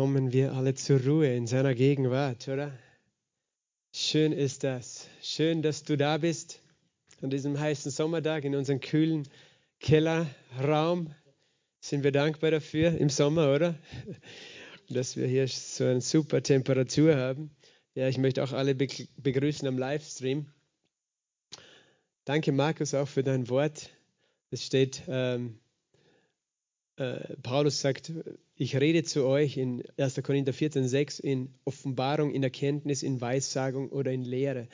kommen wir alle zur Ruhe in seiner Gegenwart, oder? Schön ist das. Schön, dass du da bist an diesem heißen Sommertag in unserem kühlen Kellerraum. Sind wir dankbar dafür im Sommer, oder? Dass wir hier so eine super Temperatur haben. Ja, ich möchte auch alle begrüßen am Livestream. Danke, Markus, auch für dein Wort. Es steht, ähm, äh, Paulus sagt, ich rede zu euch in 1. Korinther 14, 6 in Offenbarung, in Erkenntnis, in Weissagung oder in Lehre.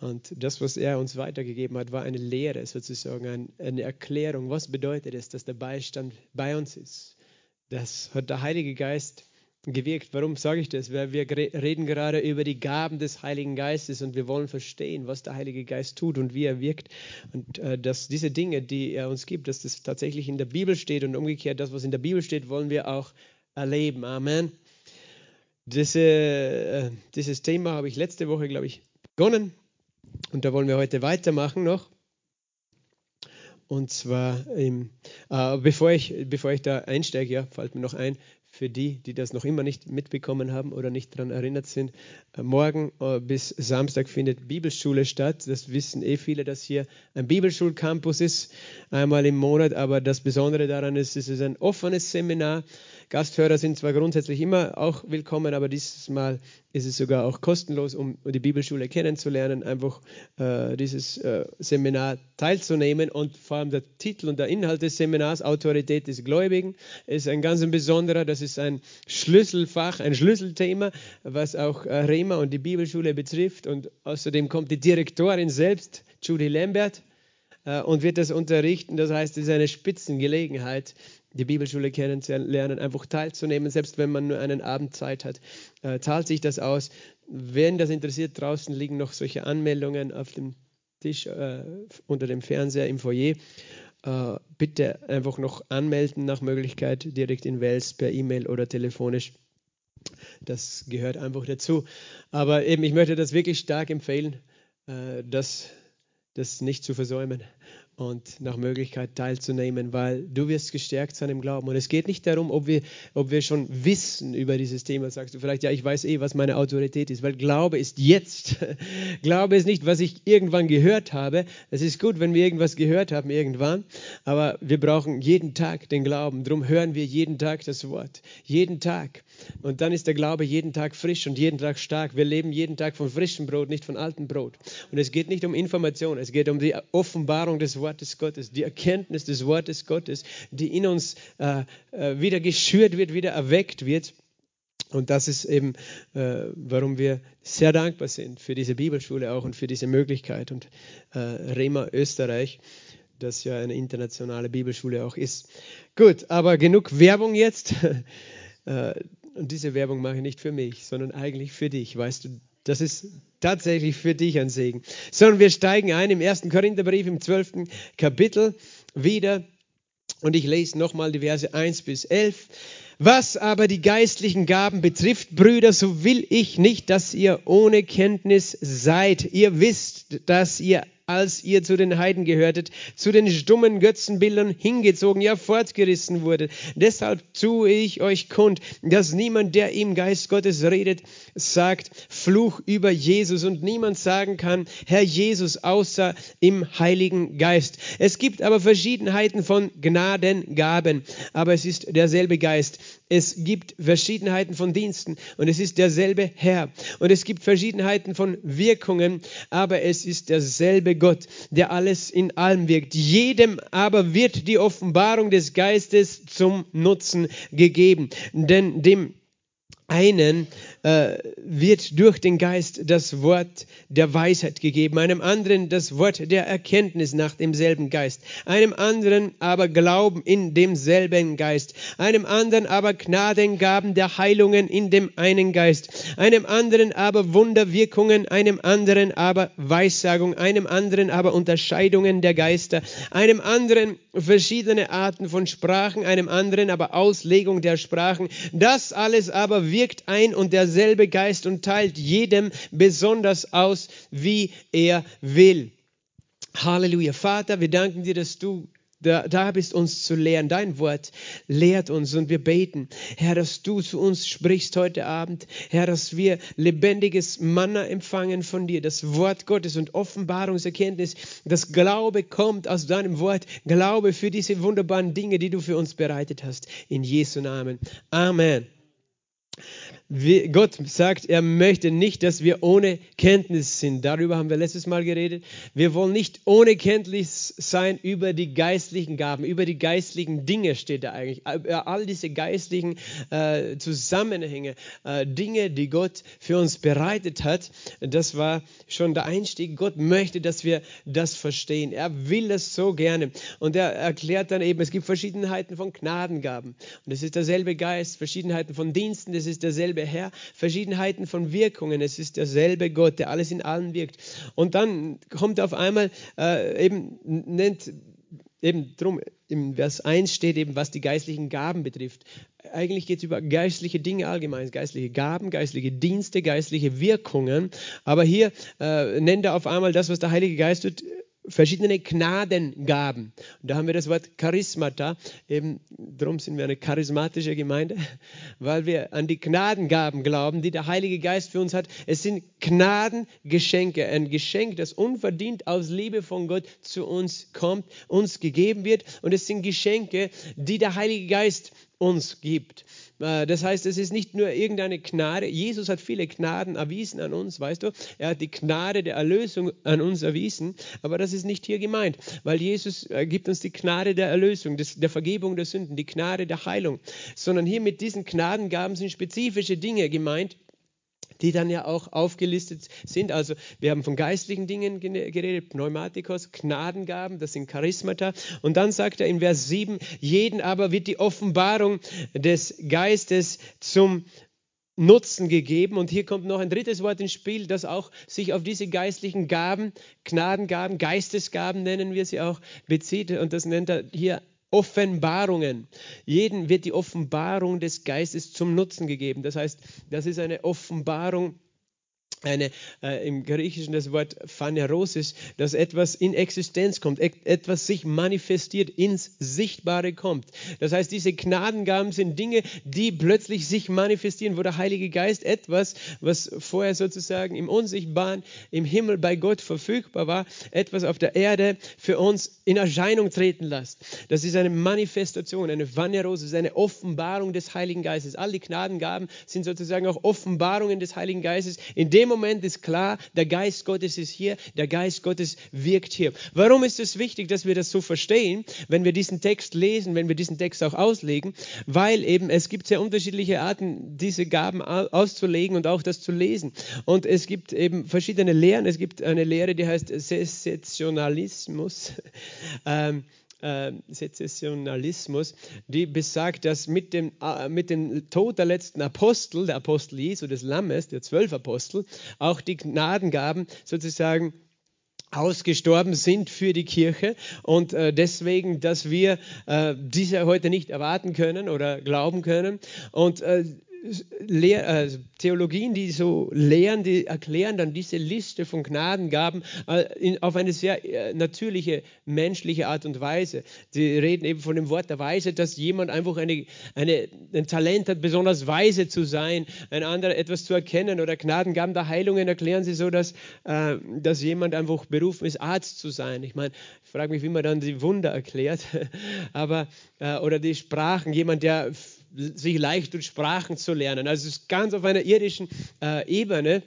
Und das, was er uns weitergegeben hat, war eine Lehre, sozusagen eine Erklärung. Was bedeutet es, dass der Beistand bei uns ist? Das hat der Heilige Geist gewirkt. Warum sage ich das? Weil wir reden gerade über die Gaben des Heiligen Geistes und wir wollen verstehen, was der Heilige Geist tut und wie er wirkt. Und äh, dass diese Dinge, die er uns gibt, dass das tatsächlich in der Bibel steht und umgekehrt, das, was in der Bibel steht, wollen wir auch erleben. Amen. Diese, äh, dieses Thema habe ich letzte Woche, glaube ich, begonnen und da wollen wir heute weitermachen noch. Und zwar, im, äh, bevor, ich, bevor ich da einsteige, ja, fällt mir noch ein, für die, die das noch immer nicht mitbekommen haben oder nicht daran erinnert sind, äh, morgen äh, bis Samstag findet Bibelschule statt. Das wissen eh viele, dass hier ein Bibelschulcampus ist, einmal im Monat. Aber das Besondere daran ist, es ist ein offenes Seminar. Gasthörer sind zwar grundsätzlich immer auch willkommen, aber dieses Mal ist es sogar auch kostenlos, um die Bibelschule kennenzulernen, einfach äh, dieses äh, Seminar teilzunehmen. Und vor allem der Titel und der Inhalt des Seminars, Autorität des Gläubigen, ist ein ganz besonderer. Das ist ein Schlüsselfach, ein Schlüsselthema, was auch äh, Rema und die Bibelschule betrifft. Und außerdem kommt die Direktorin selbst, Judy Lambert, äh, und wird das unterrichten. Das heißt, es ist eine Spitzengelegenheit die Bibelschule kennenzulernen, einfach teilzunehmen, selbst wenn man nur einen Abend Zeit hat, äh, zahlt sich das aus. Wenn das interessiert, draußen liegen noch solche Anmeldungen auf dem Tisch äh, unter dem Fernseher im Foyer. Äh, bitte einfach noch anmelden nach Möglichkeit direkt in Wels per E-Mail oder telefonisch. Das gehört einfach dazu. Aber eben, ich möchte das wirklich stark empfehlen, äh, das, das nicht zu versäumen und nach Möglichkeit teilzunehmen, weil du wirst gestärkt sein im Glauben. Und es geht nicht darum, ob wir, ob wir schon wissen über dieses Thema. Sagst du vielleicht, ja, ich weiß eh, was meine Autorität ist, weil Glaube ist jetzt. Glaube ist nicht, was ich irgendwann gehört habe. Es ist gut, wenn wir irgendwas gehört haben irgendwann, aber wir brauchen jeden Tag den Glauben. Darum hören wir jeden Tag das Wort. Jeden Tag. Und dann ist der Glaube jeden Tag frisch und jeden Tag stark. Wir leben jeden Tag von frischem Brot, nicht von altem Brot. Und es geht nicht um Information, es geht um die Offenbarung des Wortes. Wortes Gottes, die Erkenntnis des Wortes Gottes, die in uns äh, äh, wieder geschürt wird, wieder erweckt wird. Und das ist eben, äh, warum wir sehr dankbar sind für diese Bibelschule auch und für diese Möglichkeit. Und äh, Rema Österreich, das ja eine internationale Bibelschule auch ist. Gut, aber genug Werbung jetzt. Äh, und diese Werbung mache ich nicht für mich, sondern eigentlich für dich. Weißt du, das ist tatsächlich für dich ein Segen. Sondern wir steigen ein im ersten Korintherbrief im zwölften Kapitel wieder. Und ich lese nochmal die Verse 1 bis 11. Was aber die geistlichen Gaben betrifft, Brüder, so will ich nicht, dass ihr ohne Kenntnis seid. Ihr wisst, dass ihr als ihr zu den Heiden gehörtet, zu den stummen Götzenbildern hingezogen, ja fortgerissen wurde. Deshalb tue ich euch kund, dass niemand, der im Geist Gottes redet, sagt Fluch über Jesus und niemand sagen kann, Herr Jesus, außer im Heiligen Geist. Es gibt aber Verschiedenheiten von Gnadengaben, aber es ist derselbe Geist. Es gibt Verschiedenheiten von Diensten und es ist derselbe Herr. Und es gibt Verschiedenheiten von Wirkungen, aber es ist derselbe Gott, der alles in allem wirkt. Jedem aber wird die Offenbarung des Geistes zum Nutzen gegeben. Denn dem einen äh, wird durch den Geist das Wort der Weisheit gegeben, einem anderen das Wort der Erkenntnis nach demselben Geist, einem anderen aber Glauben in demselben Geist, einem anderen aber Gnadengaben der Heilungen in dem einen Geist, einem anderen aber Wunderwirkungen, einem anderen aber Weissagung, einem anderen aber Unterscheidungen der Geister, einem anderen verschiedene Arten von Sprachen, einem anderen aber Auslegung der Sprachen. Das alles aber wirkt ein und derselbe Geist und teilt jedem besonders aus, wie er will. Halleluja. Vater, wir danken dir, dass du da, da bist uns zu lehren. Dein Wort lehrt uns und wir beten, Herr, dass du zu uns sprichst heute Abend. Herr, dass wir lebendiges Manna empfangen von dir, das Wort Gottes und Offenbarungserkenntnis, das Glaube kommt aus deinem Wort. Glaube für diese wunderbaren Dinge, die du für uns bereitet hast. In Jesu Namen. Amen. Gott sagt, er möchte nicht, dass wir ohne Kenntnis sind. Darüber haben wir letztes Mal geredet. Wir wollen nicht ohne Kenntnis sein über die geistlichen Gaben, über die geistlichen Dinge steht da eigentlich. All diese geistlichen äh, Zusammenhänge, äh, Dinge, die Gott für uns bereitet hat, das war schon der Einstieg. Gott möchte, dass wir das verstehen. Er will das so gerne. Und er erklärt dann eben, es gibt Verschiedenheiten von Gnadengaben. Und es ist derselbe Geist, Verschiedenheiten von Diensten, das ist derselbe derselbe Herr, Verschiedenheiten von Wirkungen, es ist derselbe Gott, der alles in allen wirkt. Und dann kommt auf einmal äh, eben, nennt eben drum, im Vers 1 steht eben, was die geistlichen Gaben betrifft. Eigentlich geht es über geistliche Dinge allgemein, geistliche Gaben, geistliche Dienste, geistliche Wirkungen. Aber hier äh, nennt er auf einmal das, was der Heilige Geist tut, verschiedene Gnadengaben. Und da haben wir das Wort Charismata. Eben darum sind wir eine charismatische Gemeinde, weil wir an die Gnadengaben glauben, die der Heilige Geist für uns hat. Es sind Gnadengeschenke, ein Geschenk, das unverdient aus Liebe von Gott zu uns kommt, uns gegeben wird. Und es sind Geschenke, die der Heilige Geist uns gibt. Äh, das heißt, es ist nicht nur irgendeine Gnade. Jesus hat viele Gnaden erwiesen an uns, weißt du? Er hat die Gnade der Erlösung an uns erwiesen, aber das ist nicht hier gemeint, weil Jesus äh, gibt uns die Gnade der Erlösung, der Vergebung der Sünden, die Gnade der Heilung, sondern hier mit diesen Gnadengaben sind spezifische Dinge gemeint, die dann ja auch aufgelistet sind. Also wir haben von geistlichen Dingen geredet, Pneumatikos, Gnadengaben, das sind Charismata. Und dann sagt er in Vers 7, jeden aber wird die Offenbarung des Geistes zum Nutzen gegeben. Und hier kommt noch ein drittes Wort ins Spiel, das auch sich auf diese geistlichen Gaben, Gnadengaben, Geistesgaben nennen wir sie auch, bezieht. Und das nennt er hier Offenbarungen. Jeden wird die Offenbarung des Geistes zum Nutzen gegeben. Das heißt, das ist eine Offenbarung eine, äh, im Griechischen das Wort Phanerosis, dass etwas in Existenz kommt, etwas sich manifestiert, ins Sichtbare kommt. Das heißt, diese Gnadengaben sind Dinge, die plötzlich sich manifestieren, wo der Heilige Geist etwas, was vorher sozusagen im Unsichtbaren, im Himmel bei Gott verfügbar war, etwas auf der Erde für uns in Erscheinung treten lässt. Das ist eine Manifestation, eine Phanerosis, eine Offenbarung des Heiligen Geistes. All die Gnadengaben sind sozusagen auch Offenbarungen des Heiligen Geistes, in dem Moment ist klar, der Geist Gottes ist hier, der Geist Gottes wirkt hier. Warum ist es wichtig, dass wir das so verstehen, wenn wir diesen Text lesen, wenn wir diesen Text auch auslegen? Weil eben es gibt sehr unterschiedliche Arten, diese Gaben auszulegen und auch das zu lesen. Und es gibt eben verschiedene Lehren. Es gibt eine Lehre, die heißt Sezessionalismus. Ähm, äh, Sezessionalismus, die besagt, dass mit dem, äh, mit dem Tod der letzten Apostel, der Apostel Jesu, des Lammes, der zwölf Apostel, auch die Gnadengaben sozusagen ausgestorben sind für die Kirche und äh, deswegen, dass wir äh, diese heute nicht erwarten können oder glauben können. Und äh, Theologien, die so lehren, die erklären dann diese Liste von Gnadengaben äh, auf eine sehr äh, natürliche, menschliche Art und Weise. Sie reden eben von dem Wort der Weise, dass jemand einfach eine, eine, ein Talent hat, besonders weise zu sein, ein anderer etwas zu erkennen oder Gnadengaben der Heilungen erklären sie so, dass, äh, dass jemand einfach berufen ist, Arzt zu sein. Ich meine, ich frage mich, wie man dann die Wunder erklärt, aber äh, oder die Sprachen, jemand, der sich leicht tut, Sprachen zu lernen. Also es ist ganz auf einer irdischen äh, Ebene.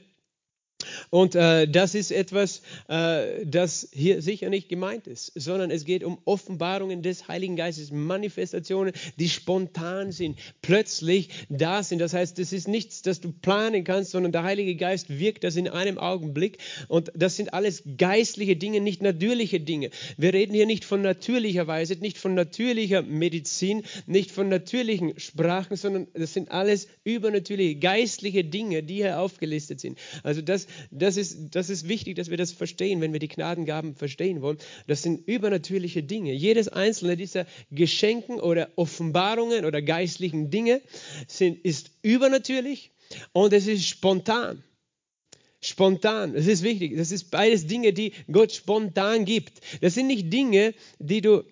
Und äh, das ist etwas, äh, das hier sicher nicht gemeint ist, sondern es geht um Offenbarungen des Heiligen Geistes, Manifestationen, die spontan sind, plötzlich da sind. Das heißt, das ist nichts, das du planen kannst, sondern der Heilige Geist wirkt das in einem Augenblick. Und das sind alles geistliche Dinge, nicht natürliche Dinge. Wir reden hier nicht von natürlicher Weise, nicht von natürlicher Medizin, nicht von natürlichen Sprachen, sondern das sind alles übernatürliche, geistliche Dinge, die hier aufgelistet sind. Also das das ist, das ist wichtig, dass wir das verstehen, wenn wir die Gnadengaben verstehen wollen. Das sind übernatürliche Dinge. Jedes einzelne dieser Geschenken oder Offenbarungen oder geistlichen Dinge sind, ist übernatürlich und es ist spontan. Spontan, das ist wichtig. Das ist beides Dinge, die Gott spontan gibt. Das sind nicht Dinge, die du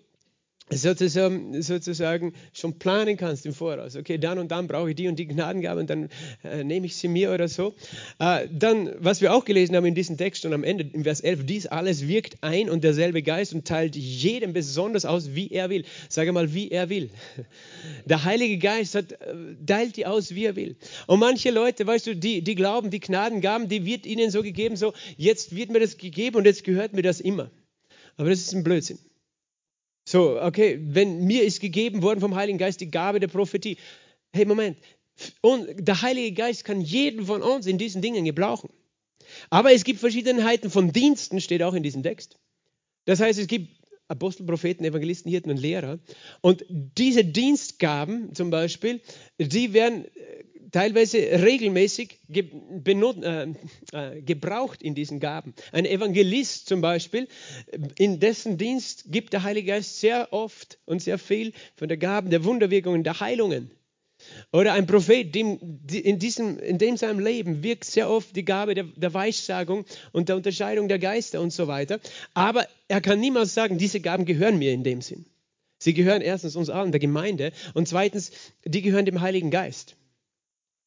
sozusagen, sozusagen schon planen kannst im Voraus. Okay, dann und dann brauche ich die und die Gnadengabe und dann äh, nehme ich sie mir oder so. Äh, dann, was wir auch gelesen haben in diesem Text und am Ende, in Vers 11, dies alles wirkt ein und derselbe Geist und teilt jedem besonders aus, wie er will. Sage mal, wie er will. Der Heilige Geist hat, äh, teilt die aus, wie er will. Und manche Leute, weißt du, die, die glauben, die Gnadengaben, die wird ihnen so gegeben, so, jetzt wird mir das gegeben und jetzt gehört mir das immer. Aber das ist ein Blödsinn. So, okay, wenn mir ist gegeben worden vom Heiligen Geist die Gabe der Prophetie. Hey, Moment. Und der Heilige Geist kann jeden von uns in diesen Dingen gebrauchen. Aber es gibt Verschiedenheiten von Diensten, steht auch in diesem Text. Das heißt, es gibt Apostel, Propheten, Evangelisten, Hirten und Lehrer. Und diese Dienstgaben zum Beispiel, die werden teilweise regelmäßig ge äh, äh, gebraucht in diesen Gaben. Ein Evangelist zum Beispiel, in dessen Dienst gibt der Heilige Geist sehr oft und sehr viel von der Gaben der Wunderwirkungen, der Heilungen. Oder ein Prophet, dem, in, diesem, in dem seinem Leben wirkt sehr oft die Gabe der, der Weissagung und der Unterscheidung der Geister und so weiter. Aber er kann niemals sagen, diese Gaben gehören mir in dem Sinn. Sie gehören erstens uns allen, der Gemeinde, und zweitens, die gehören dem Heiligen Geist.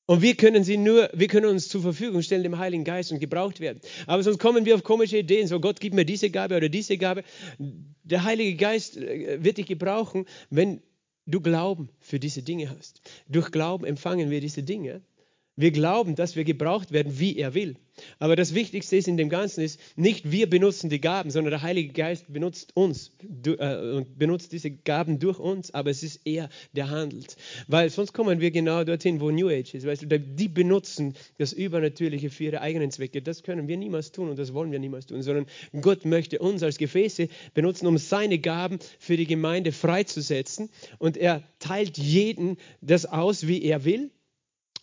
Und wir können sie nur, wir können uns zur Verfügung stellen dem Heiligen Geist und gebraucht werden. Aber sonst kommen wir auf komische Ideen, so Gott gibt mir diese Gabe oder diese Gabe. Der Heilige Geist äh, wird dich gebrauchen, wenn du Glauben für diese Dinge hast. Durch Glauben empfangen wir diese Dinge. Wir glauben, dass wir gebraucht werden, wie er will. Aber das Wichtigste ist in dem Ganzen ist, nicht wir benutzen die Gaben, sondern der Heilige Geist benutzt uns äh, und benutzt diese Gaben durch uns, aber es ist er, der handelt. Weil sonst kommen wir genau dorthin, wo New Age ist. Weißt du, die benutzen das Übernatürliche für ihre eigenen Zwecke. Das können wir niemals tun und das wollen wir niemals tun, sondern Gott möchte uns als Gefäße benutzen, um seine Gaben für die Gemeinde freizusetzen. Und er teilt jeden das aus, wie er will.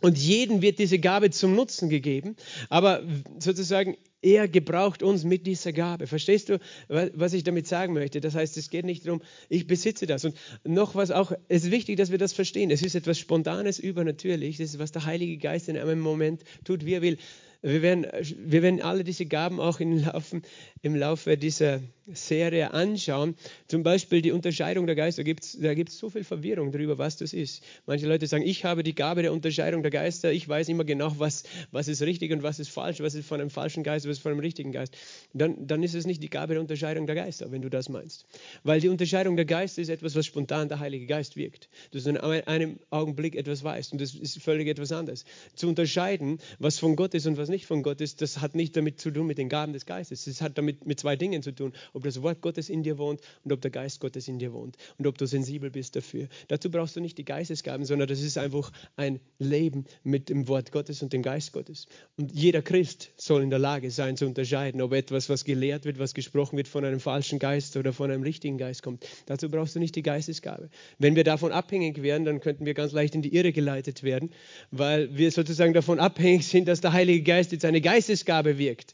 Und jedem wird diese Gabe zum Nutzen gegeben. Aber sozusagen, er gebraucht uns mit dieser Gabe. Verstehst du, was ich damit sagen möchte? Das heißt, es geht nicht darum, ich besitze das. Und noch was auch, es ist wichtig, dass wir das verstehen. Es ist etwas Spontanes, übernatürlich. Das ist, was der Heilige Geist in einem Moment tut, wie er will. Wir werden, wir werden alle diese Gaben auch im Laufe, im Laufe dieser Serie anschauen. Zum Beispiel die Unterscheidung der Geister. Da gibt es gibt's so viel Verwirrung darüber, was das ist. Manche Leute sagen, ich habe die Gabe der Unterscheidung der Geister. Ich weiß immer genau, was, was ist richtig und was ist falsch, was ist von einem falschen Geist, was ist von einem richtigen Geist. Dann, dann ist es nicht die Gabe der Unterscheidung der Geister, wenn du das meinst. Weil die Unterscheidung der Geister ist etwas, was spontan der Heilige Geist wirkt. Dass du in einem Augenblick etwas weißt und das ist völlig etwas anderes. Zu unterscheiden, was von Gott ist und was nicht von Gott ist, das hat nicht damit zu tun mit den Gaben des Geistes. Es hat damit mit zwei Dingen zu tun, ob das Wort Gottes in dir wohnt und ob der Geist Gottes in dir wohnt und ob du sensibel bist dafür. Dazu brauchst du nicht die Geistesgaben, sondern das ist einfach ein Leben mit dem Wort Gottes und dem Geist Gottes. Und jeder Christ soll in der Lage sein zu unterscheiden, ob etwas, was gelehrt wird, was gesprochen wird, von einem falschen Geist oder von einem richtigen Geist kommt. Dazu brauchst du nicht die Geistesgabe. Wenn wir davon abhängig wären, dann könnten wir ganz leicht in die Irre geleitet werden, weil wir sozusagen davon abhängig sind, dass der Heilige Geist jetzt eine Geistesgabe wirkt.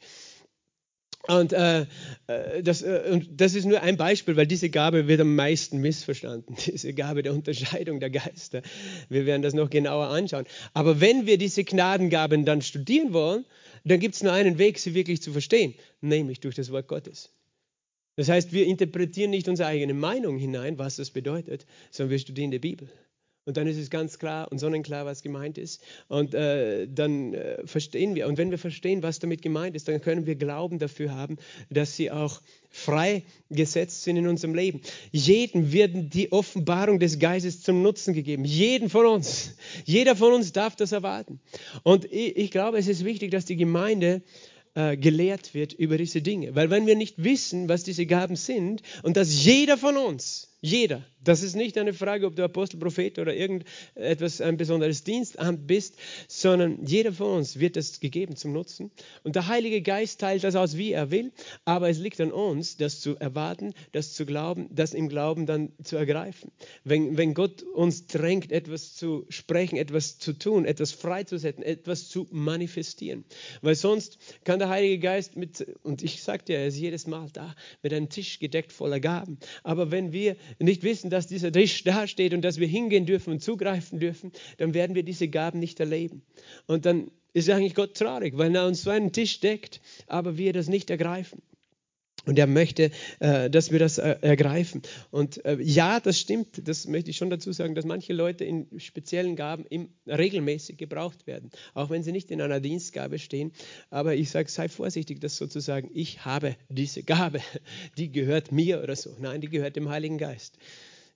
Und, äh, äh, das, äh, und das ist nur ein Beispiel, weil diese Gabe wird am meisten missverstanden, diese Gabe der Unterscheidung der Geister. Wir werden das noch genauer anschauen. Aber wenn wir diese Gnadengaben dann studieren wollen, dann gibt es nur einen Weg, sie wirklich zu verstehen, nämlich durch das Wort Gottes. Das heißt, wir interpretieren nicht unsere eigene Meinung hinein, was das bedeutet, sondern wir studieren die Bibel. Und dann ist es ganz klar und sonnenklar, was gemeint ist. Und äh, dann äh, verstehen wir. Und wenn wir verstehen, was damit gemeint ist, dann können wir Glauben dafür haben, dass sie auch freigesetzt sind in unserem Leben. Jedem wird die Offenbarung des Geistes zum Nutzen gegeben. Jeden von uns. Jeder von uns darf das erwarten. Und ich, ich glaube, es ist wichtig, dass die Gemeinde äh, gelehrt wird über diese Dinge. Weil wenn wir nicht wissen, was diese Gaben sind und dass jeder von uns jeder. Das ist nicht eine Frage, ob du Apostel, Prophet oder irgendetwas, ein besonderes Dienstamt bist, sondern jeder von uns wird es gegeben zum Nutzen. Und der Heilige Geist teilt das aus, wie er will, aber es liegt an uns, das zu erwarten, das zu glauben, das im Glauben dann zu ergreifen. Wenn, wenn Gott uns drängt, etwas zu sprechen, etwas zu tun, etwas freizusetzen, etwas zu manifestieren. Weil sonst kann der Heilige Geist mit, und ich sagte ja, er ist jedes Mal da, mit einem Tisch gedeckt voller Gaben. Aber wenn wir nicht wissen, dass dieser Tisch da steht und dass wir hingehen dürfen und zugreifen dürfen, dann werden wir diese Gaben nicht erleben. Und dann ist eigentlich Gott traurig, weil er uns so einen Tisch deckt, aber wir das nicht ergreifen. Und er möchte, äh, dass wir das äh, ergreifen. Und äh, ja, das stimmt, das möchte ich schon dazu sagen, dass manche Leute in speziellen Gaben im, regelmäßig gebraucht werden, auch wenn sie nicht in einer Dienstgabe stehen. Aber ich sage, sei vorsichtig, dass sozusagen ich habe diese Gabe, die gehört mir oder so. Nein, die gehört dem Heiligen Geist.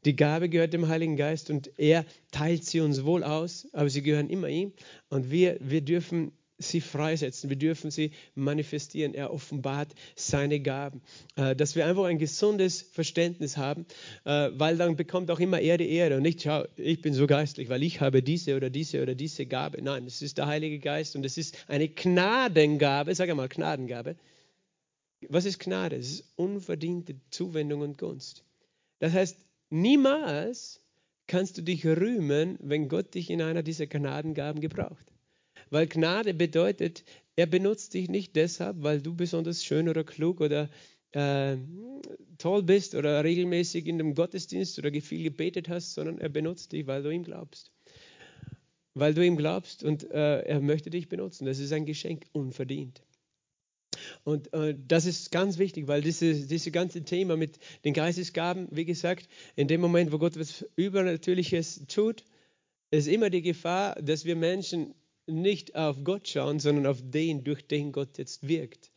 Die Gabe gehört dem Heiligen Geist und er teilt sie uns wohl aus, aber sie gehören immer ihm. Und wir, wir dürfen sie freisetzen, wir dürfen sie manifestieren. Er offenbart seine Gaben. Äh, dass wir einfach ein gesundes Verständnis haben, äh, weil dann bekommt auch immer er die Ehre und nicht, schau, ich bin so geistlich, weil ich habe diese oder diese oder diese Gabe. Nein, es ist der Heilige Geist und es ist eine Gnadengabe, sag einmal Gnadengabe. Was ist Gnade? Es ist unverdiente Zuwendung und Gunst. Das heißt, niemals kannst du dich rühmen, wenn Gott dich in einer dieser Gnadengaben gebraucht. Weil Gnade bedeutet, er benutzt dich nicht deshalb, weil du besonders schön oder klug oder äh, toll bist oder regelmäßig in dem Gottesdienst oder viel gebetet hast, sondern er benutzt dich, weil du ihm glaubst. Weil du ihm glaubst und äh, er möchte dich benutzen. Das ist ein Geschenk unverdient. Und äh, das ist ganz wichtig, weil dieses diese ganze Thema mit den Geistesgaben, wie gesagt, in dem Moment, wo Gott was Übernatürliches tut, ist immer die Gefahr, dass wir Menschen nicht auf Gott schauen, sondern auf den, durch den Gott jetzt wirkt.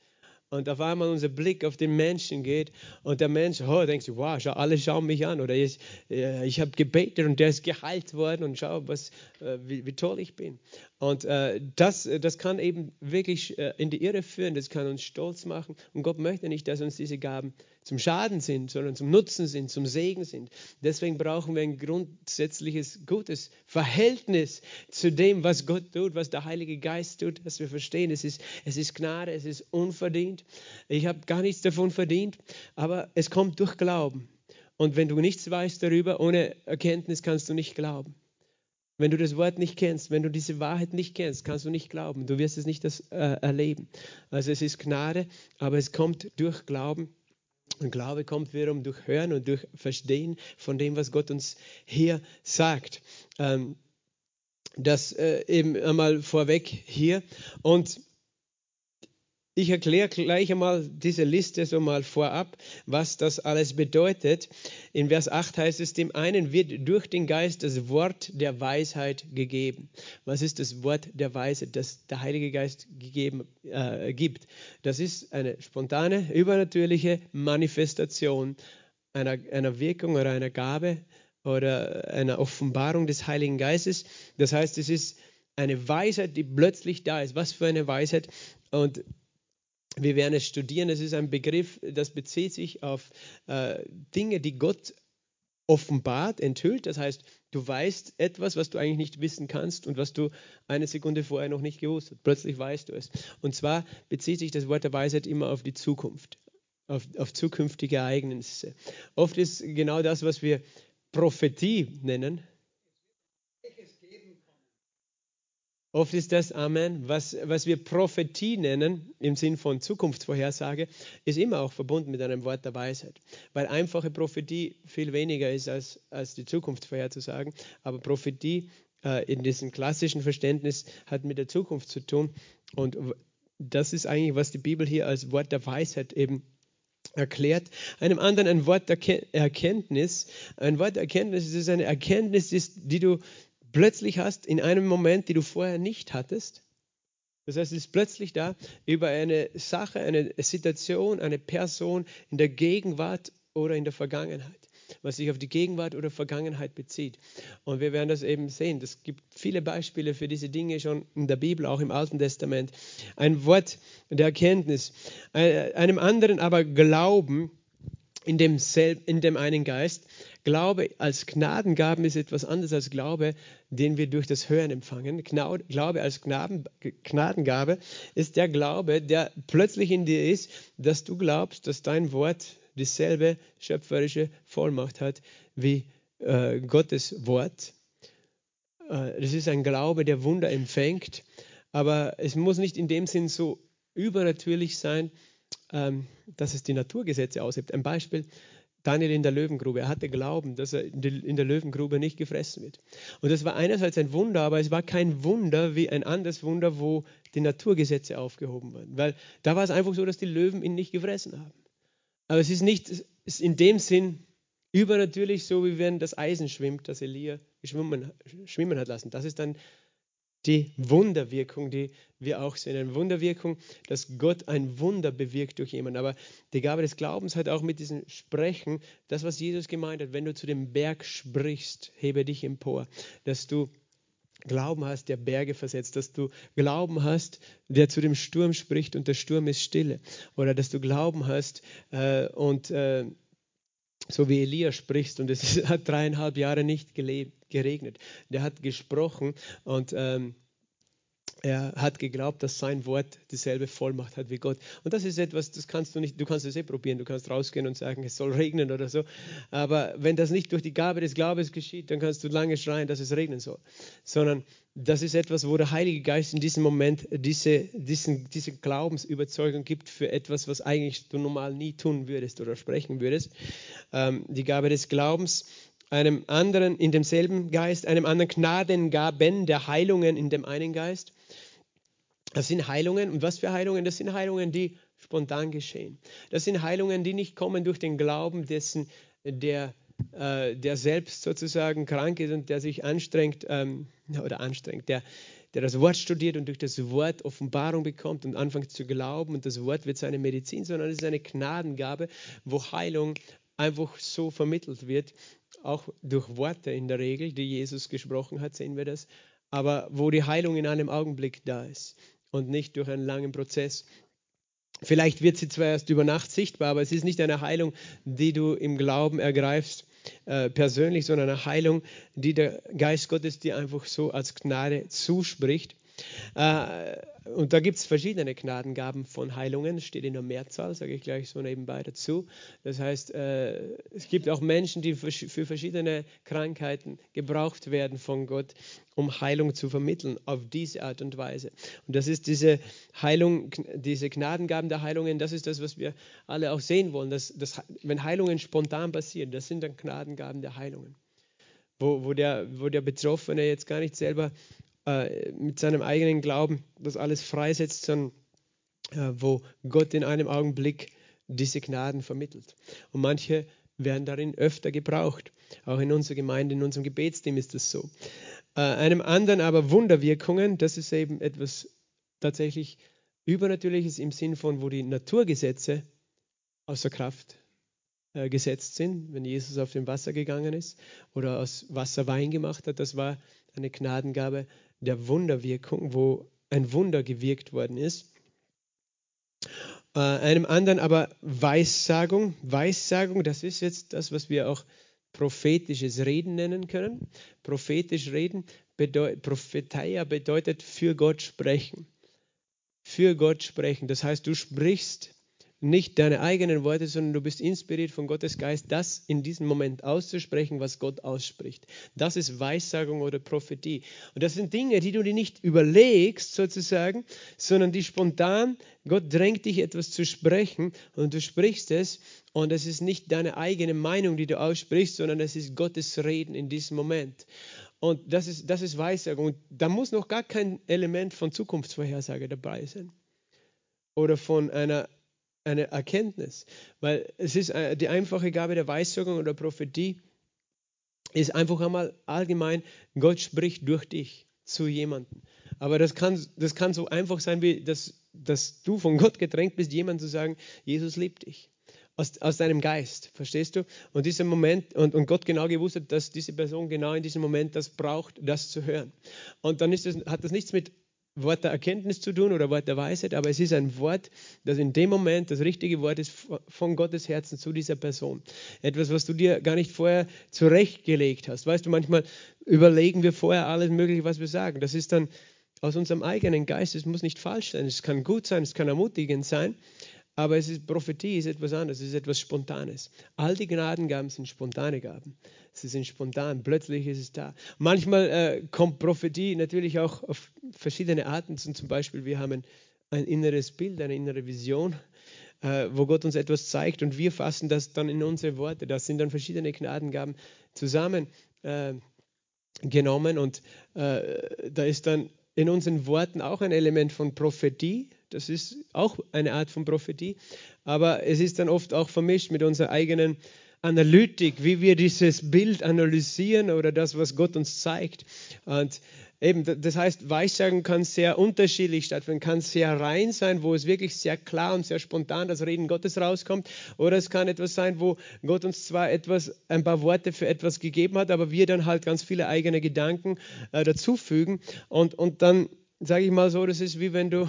Und auf einmal unser Blick auf den Menschen geht und der Mensch, oh, denkt sich, wow, schau, alle schauen mich an oder ich, äh, ich habe gebetet und der ist geheilt worden und schau, was, äh, wie, wie, toll ich bin. Und äh, das, das kann eben wirklich äh, in die Irre führen, das kann uns stolz machen und Gott möchte nicht, dass uns diese Gaben zum Schaden sind, sondern zum Nutzen sind, zum Segen sind. Deswegen brauchen wir ein grundsätzliches, gutes Verhältnis zu dem, was Gott tut, was der Heilige Geist tut, dass wir verstehen, es ist, es ist Gnade, es ist unverdient. Ich habe gar nichts davon verdient, aber es kommt durch Glauben. Und wenn du nichts weißt darüber, ohne Erkenntnis kannst du nicht glauben. Wenn du das Wort nicht kennst, wenn du diese Wahrheit nicht kennst, kannst du nicht glauben. Du wirst es nicht das, äh, erleben. Also es ist Gnade, aber es kommt durch Glauben. Und Glaube kommt wiederum durch Hören und durch Verstehen von dem, was Gott uns hier sagt. Ähm, das äh, eben einmal vorweg hier. Und ich erkläre gleich einmal diese Liste so mal vorab, was das alles bedeutet. In Vers 8 heißt es, dem einen wird durch den Geist das Wort der Weisheit gegeben. Was ist das Wort der Weisheit, das der Heilige Geist gegeben, äh, gibt? Das ist eine spontane, übernatürliche Manifestation einer, einer Wirkung oder einer Gabe oder einer Offenbarung des Heiligen Geistes. Das heißt, es ist eine Weisheit, die plötzlich da ist. Was für eine Weisheit? Und wir werden es studieren. Es ist ein Begriff, das bezieht sich auf äh, Dinge, die Gott offenbart, enthüllt. Das heißt, du weißt etwas, was du eigentlich nicht wissen kannst und was du eine Sekunde vorher noch nicht gewusst hast. Plötzlich weißt du es. Und zwar bezieht sich das Wort der Weisheit immer auf die Zukunft, auf, auf zukünftige Ereignisse. Oft ist genau das, was wir Prophetie nennen, Oft ist das, Amen, was, was wir Prophetie nennen, im Sinn von Zukunftsvorhersage, ist immer auch verbunden mit einem Wort der Weisheit. Weil einfache Prophetie viel weniger ist, als, als die Zukunft vorherzusagen. Aber Prophetie äh, in diesem klassischen Verständnis hat mit der Zukunft zu tun. Und das ist eigentlich, was die Bibel hier als Wort der Weisheit eben erklärt. Einem anderen ein Wort der Erkenntnis. Ein Wort der Erkenntnis ist eine Erkenntnis, die du plötzlich hast in einem Moment, die du vorher nicht hattest. Das heißt, es ist plötzlich da über eine Sache, eine Situation, eine Person in der Gegenwart oder in der Vergangenheit, was sich auf die Gegenwart oder Vergangenheit bezieht. Und wir werden das eben sehen. Es gibt viele Beispiele für diese Dinge schon in der Bibel, auch im Alten Testament. Ein Wort der Erkenntnis. Einem anderen aber Glauben in dem, in dem einen Geist. Glaube als Gnadengaben ist etwas anderes als Glaube, den wir durch das Hören empfangen. Glaube als Gnaden, Gnadengabe ist der Glaube, der plötzlich in dir ist, dass du glaubst, dass dein Wort dieselbe schöpferische Vollmacht hat wie äh, Gottes Wort. Äh, das ist ein Glaube, der Wunder empfängt, aber es muss nicht in dem Sinn so übernatürlich sein, ähm, dass es die Naturgesetze aushebt. Ein Beispiel, Daniel in der Löwengrube. Er hatte Glauben, dass er in der Löwengrube nicht gefressen wird. Und das war einerseits ein Wunder, aber es war kein Wunder wie ein anderes Wunder, wo die Naturgesetze aufgehoben wurden. Weil da war es einfach so, dass die Löwen ihn nicht gefressen haben. Aber es ist nicht ist in dem Sinn übernatürlich, so wie wenn das Eisen schwimmt, das Elia schwimmen, schwimmen hat lassen. Das ist dann die Wunderwirkung, die wir auch sehen. Eine Wunderwirkung, dass Gott ein Wunder bewirkt durch jemanden. Aber die Gabe des Glaubens hat auch mit diesem Sprechen, das, was Jesus gemeint hat, wenn du zu dem Berg sprichst, hebe dich empor, dass du Glauben hast, der Berge versetzt, dass du Glauben hast, der zu dem Sturm spricht und der Sturm ist stille. Oder dass du Glauben hast äh, und äh, so wie Elia sprichst und es hat dreieinhalb Jahre nicht geregnet. Der hat gesprochen und ähm, er hat geglaubt, dass sein Wort dieselbe Vollmacht hat wie Gott. Und das ist etwas, das kannst du nicht, du kannst es eh probieren, du kannst rausgehen und sagen, es soll regnen oder so. Aber wenn das nicht durch die Gabe des Glaubens geschieht, dann kannst du lange schreien, dass es regnen soll. Sondern das ist etwas, wo der Heilige Geist in diesem Moment diese, diesen, diese Glaubensüberzeugung gibt für etwas, was eigentlich du normal nie tun würdest oder sprechen würdest. Ähm, die Gabe des Glaubens einem anderen in demselben Geist, einem anderen Gnadengaben der Heilungen in dem einen Geist das sind Heilungen. Und was für Heilungen? Das sind Heilungen, die spontan geschehen. Das sind Heilungen, die nicht kommen durch den Glauben dessen, der, äh, der selbst sozusagen krank ist und der sich anstrengt ähm, oder anstrengt, der, der das Wort studiert und durch das Wort Offenbarung bekommt und anfängt zu glauben und das Wort wird seine Medizin, sondern es ist eine Gnadengabe, wo Heilung einfach so vermittelt wird, auch durch Worte in der Regel, die Jesus gesprochen hat, sehen wir das, aber wo die Heilung in einem Augenblick da ist und nicht durch einen langen Prozess. Vielleicht wird sie zwar erst über Nacht sichtbar, aber es ist nicht eine Heilung, die du im Glauben ergreifst äh, persönlich, sondern eine Heilung, die der Geist Gottes dir einfach so als Gnade zuspricht. Äh, und da gibt es verschiedene Gnadengaben von Heilungen, steht in der Mehrzahl, sage ich gleich so nebenbei dazu. Das heißt, äh, es gibt auch Menschen, die für verschiedene Krankheiten gebraucht werden von Gott, um Heilung zu vermitteln, auf diese Art und Weise. Und das ist diese Heilung, diese Gnadengaben der Heilungen, das ist das, was wir alle auch sehen wollen. Dass, dass, wenn Heilungen spontan passieren, das sind dann Gnadengaben der Heilungen. Wo, wo, der, wo der Betroffene jetzt gar nicht selber äh, mit seinem eigenen Glauben das alles freisetzt, sondern äh, wo Gott in einem Augenblick diese Gnaden vermittelt. Und manche werden darin öfter gebraucht. Auch in unserer Gemeinde, in unserem Gebetsteam ist das so. Äh, einem anderen aber Wunderwirkungen, das ist eben etwas tatsächlich Übernatürliches im Sinn von, wo die Naturgesetze außer Kraft äh, gesetzt sind, wenn Jesus auf dem Wasser gegangen ist oder aus Wasser Wein gemacht hat. Das war eine Gnadengabe der Wunderwirkung, wo ein Wunder gewirkt worden ist. Äh, einem anderen aber Weissagung. Weissagung, das ist jetzt das, was wir auch prophetisches Reden nennen können. Prophetisch reden, bedeut, Propheteia bedeutet für Gott sprechen. Für Gott sprechen. Das heißt, du sprichst nicht deine eigenen Worte, sondern du bist inspiriert von Gottes Geist, das in diesem Moment auszusprechen, was Gott ausspricht. Das ist Weissagung oder Prophetie. Und das sind Dinge, die du dir nicht überlegst, sozusagen, sondern die spontan, Gott drängt dich etwas zu sprechen und du sprichst es und es ist nicht deine eigene Meinung, die du aussprichst, sondern es ist Gottes Reden in diesem Moment. Und das ist, das ist Weissagung. Und da muss noch gar kein Element von Zukunftsvorhersage dabei sein. Oder von einer eine Erkenntnis, weil es ist äh, die einfache Gabe der Weissagung oder Prophetie ist einfach einmal allgemein, Gott spricht durch dich zu jemandem. Aber das kann, das kann so einfach sein, wie dass, dass du von Gott gedrängt bist, jemand zu sagen, Jesus liebt dich. Aus, aus deinem Geist, verstehst du? Und dieser Moment, und, und Gott genau gewusst hat, dass diese Person genau in diesem Moment das braucht, das zu hören. Und dann ist das, hat das nichts mit Wort der Erkenntnis zu tun oder Wort der Weisheit, aber es ist ein Wort, das in dem Moment das richtige Wort ist von Gottes Herzen zu dieser Person. Etwas, was du dir gar nicht vorher zurechtgelegt hast. Weißt du, manchmal überlegen wir vorher alles Mögliche, was wir sagen. Das ist dann aus unserem eigenen Geist. Es muss nicht falsch sein. Es kann gut sein, es kann ermutigend sein, aber es ist Prophetie ist etwas anderes, es ist etwas Spontanes. All die Gnadengaben sind spontane Gaben. Sie sind spontan, plötzlich ist es da. Manchmal äh, kommt Prophetie natürlich auch auf verschiedene Arten. Zum Beispiel, wir haben ein, ein inneres Bild, eine innere Vision, äh, wo Gott uns etwas zeigt und wir fassen das dann in unsere Worte. Das sind dann verschiedene Gnadengaben zusammen äh, und äh, da ist dann in unseren Worten auch ein Element von Prophetie. Das ist auch eine Art von Prophetie. Aber es ist dann oft auch vermischt mit unserer eigenen Analytik, wie wir dieses Bild analysieren oder das, was Gott uns zeigt. Und eben, das heißt, Weissagen kann sehr unterschiedlich stattfinden, kann sehr rein sein, wo es wirklich sehr klar und sehr spontan das Reden Gottes rauskommt. Oder es kann etwas sein, wo Gott uns zwar etwas, ein paar Worte für etwas gegeben hat, aber wir dann halt ganz viele eigene Gedanken äh, dazufügen. Und, und dann sage ich mal so, das ist wie wenn du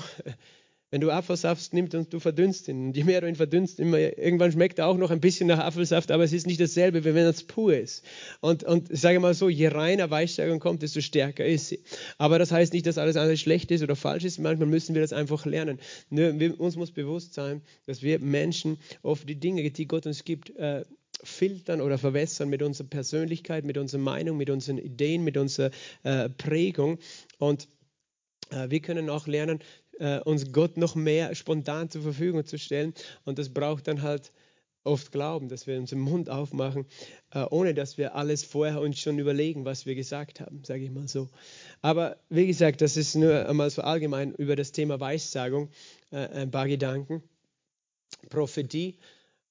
wenn du Apfelsaft nimmst und du verdünnst ihn, und je mehr du ihn verdünnst, immer, irgendwann schmeckt er auch noch ein bisschen nach Apfelsaft, aber es ist nicht dasselbe, wie wenn es pur ist. Und, und ich sage mal so, je reiner Weichstärkung kommt, desto stärker ist sie. Aber das heißt nicht, dass alles andere schlecht ist oder falsch ist. Manchmal müssen wir das einfach lernen. Wir, uns muss bewusst sein, dass wir Menschen oft die Dinge, die Gott uns gibt, äh, filtern oder verwässern mit unserer Persönlichkeit, mit unserer Meinung, mit unseren Ideen, mit unserer äh, Prägung. Und äh, wir können auch lernen, äh, uns Gott noch mehr spontan zur Verfügung zu stellen. Und das braucht dann halt oft Glauben, dass wir unseren Mund aufmachen, äh, ohne dass wir alles vorher uns schon überlegen, was wir gesagt haben, sage ich mal so. Aber wie gesagt, das ist nur einmal so allgemein über das Thema Weissagung äh, ein paar Gedanken. Prophetie.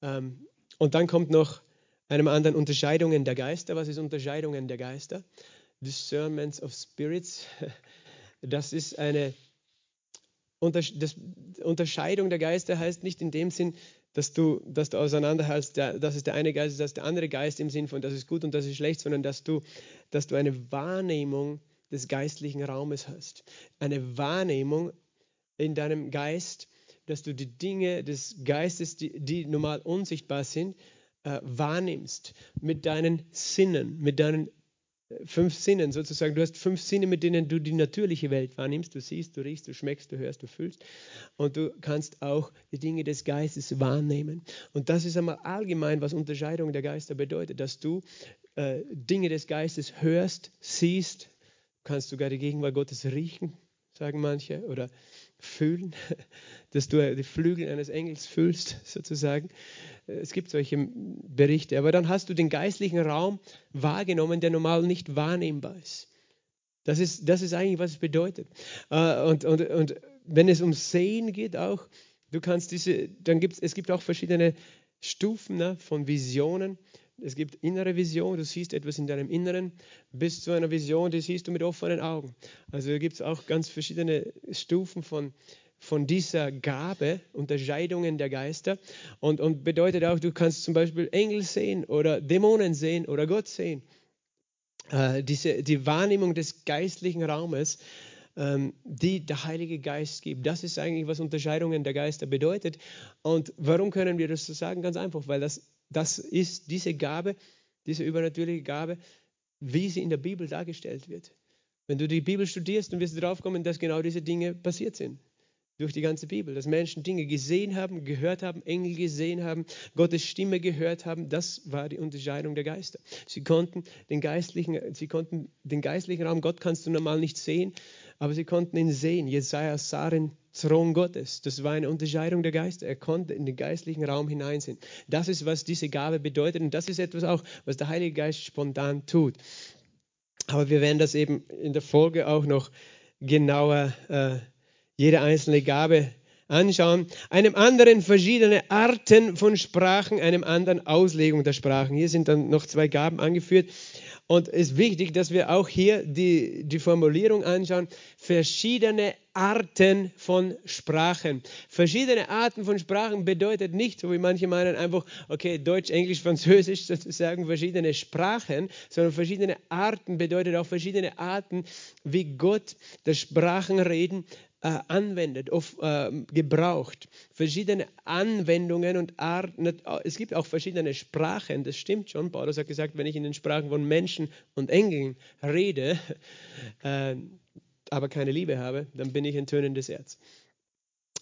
Ähm, und dann kommt noch einem anderen Unterscheidungen der Geister. Was ist Unterscheidungen der Geister? Discernments of Spirits. Das ist eine Unterscheidung der Geister heißt nicht in dem Sinn, dass du, dass du auseinanderhältst, das ist der eine Geist, das ist der andere Geist im Sinn von, das ist gut und das ist schlecht, sondern dass du, dass du eine Wahrnehmung des geistlichen Raumes hast. Eine Wahrnehmung in deinem Geist, dass du die Dinge des Geistes, die, die normal unsichtbar sind, äh, wahrnimmst mit deinen Sinnen, mit deinen fünf Sinnen sozusagen. Du hast fünf Sinne, mit denen du die natürliche Welt wahrnimmst. Du siehst, du riechst, du schmeckst, du hörst, du fühlst. Und du kannst auch die Dinge des Geistes wahrnehmen. Und das ist einmal allgemein, was Unterscheidung der Geister bedeutet, dass du äh, Dinge des Geistes hörst, siehst, kannst sogar die Gegenwart Gottes riechen, sagen manche, oder fühlen, dass du die Flügel eines Engels fühlst, sozusagen. Es gibt solche Berichte. Aber dann hast du den geistlichen Raum wahrgenommen, der normal nicht wahrnehmbar ist. Das ist, das ist eigentlich, was es bedeutet. Äh, und, und, und wenn es um Sehen geht auch, du kannst diese, dann gibt es gibt auch verschiedene Stufen ne, von Visionen. Es gibt innere Vision, du siehst etwas in deinem Inneren, bis zu einer Vision, die siehst du mit offenen Augen. Also gibt es auch ganz verschiedene Stufen von, von dieser Gabe, Unterscheidungen der Geister. Und, und bedeutet auch, du kannst zum Beispiel Engel sehen oder Dämonen sehen oder Gott sehen. Äh, diese, die Wahrnehmung des geistlichen Raumes, ähm, die der Heilige Geist gibt. Das ist eigentlich, was Unterscheidungen der Geister bedeutet. Und warum können wir das so sagen? Ganz einfach, weil das, das ist diese Gabe, diese übernatürliche Gabe, wie sie in der Bibel dargestellt wird. Wenn du die Bibel studierst, dann wirst du drauf kommen, dass genau diese Dinge passiert sind durch die ganze Bibel, dass Menschen Dinge gesehen haben, gehört haben, Engel gesehen haben, Gottes Stimme gehört haben. Das war die Unterscheidung der Geister. Sie konnten den geistlichen, sie konnten den geistlichen Raum, Gott kannst du normal nicht sehen, aber sie konnten ihn sehen. Jesaja sah den Thron Gottes. Das war eine Unterscheidung der Geister. Er konnte in den geistlichen Raum hineinsehen. Das ist, was diese Gabe bedeutet und das ist etwas auch, was der Heilige Geist spontan tut. Aber wir werden das eben in der Folge auch noch genauer äh, jede einzelne Gabe anschauen. Einem anderen verschiedene Arten von Sprachen, einem anderen Auslegung der Sprachen. Hier sind dann noch zwei Gaben angeführt. Und es ist wichtig, dass wir auch hier die, die Formulierung anschauen. Verschiedene Arten von Sprachen. Verschiedene Arten von Sprachen bedeutet nicht, so wie manche meinen, einfach, okay, Deutsch, Englisch, Französisch sozusagen, verschiedene Sprachen, sondern verschiedene Arten bedeutet auch verschiedene Arten, wie Gott das Sprachenreden äh, anwendet, auf, äh, gebraucht. Verschiedene Anwendungen und Arten. Es gibt auch verschiedene Sprachen, das stimmt schon. Paulus hat gesagt, wenn ich in den Sprachen von Menschen und Engeln rede, äh, aber keine Liebe habe, dann bin ich ein tönendes Herz.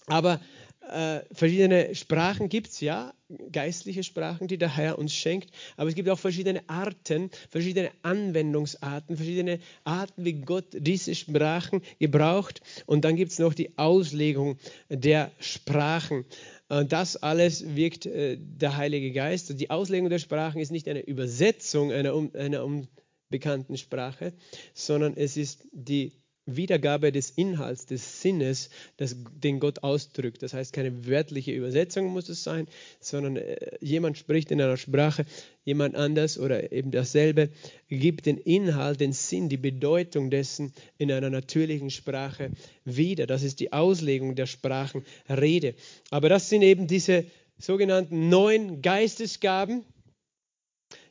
Aber äh, verschiedene Sprachen gibt es, ja, geistliche Sprachen, die der Herr uns schenkt, aber es gibt auch verschiedene Arten, verschiedene Anwendungsarten, verschiedene Arten, wie Gott diese Sprachen gebraucht. Und dann gibt es noch die Auslegung der Sprachen. Das alles wirkt äh, der Heilige Geist. Die Auslegung der Sprachen ist nicht eine Übersetzung einer, einer unbekannten Sprache, sondern es ist die Wiedergabe des Inhalts, des Sinnes, das, den Gott ausdrückt. Das heißt, keine wörtliche Übersetzung muss es sein, sondern äh, jemand spricht in einer Sprache, jemand anders oder eben dasselbe, gibt den Inhalt, den Sinn, die Bedeutung dessen in einer natürlichen Sprache wieder. Das ist die Auslegung der Sprachenrede. Aber das sind eben diese sogenannten neun Geistesgaben.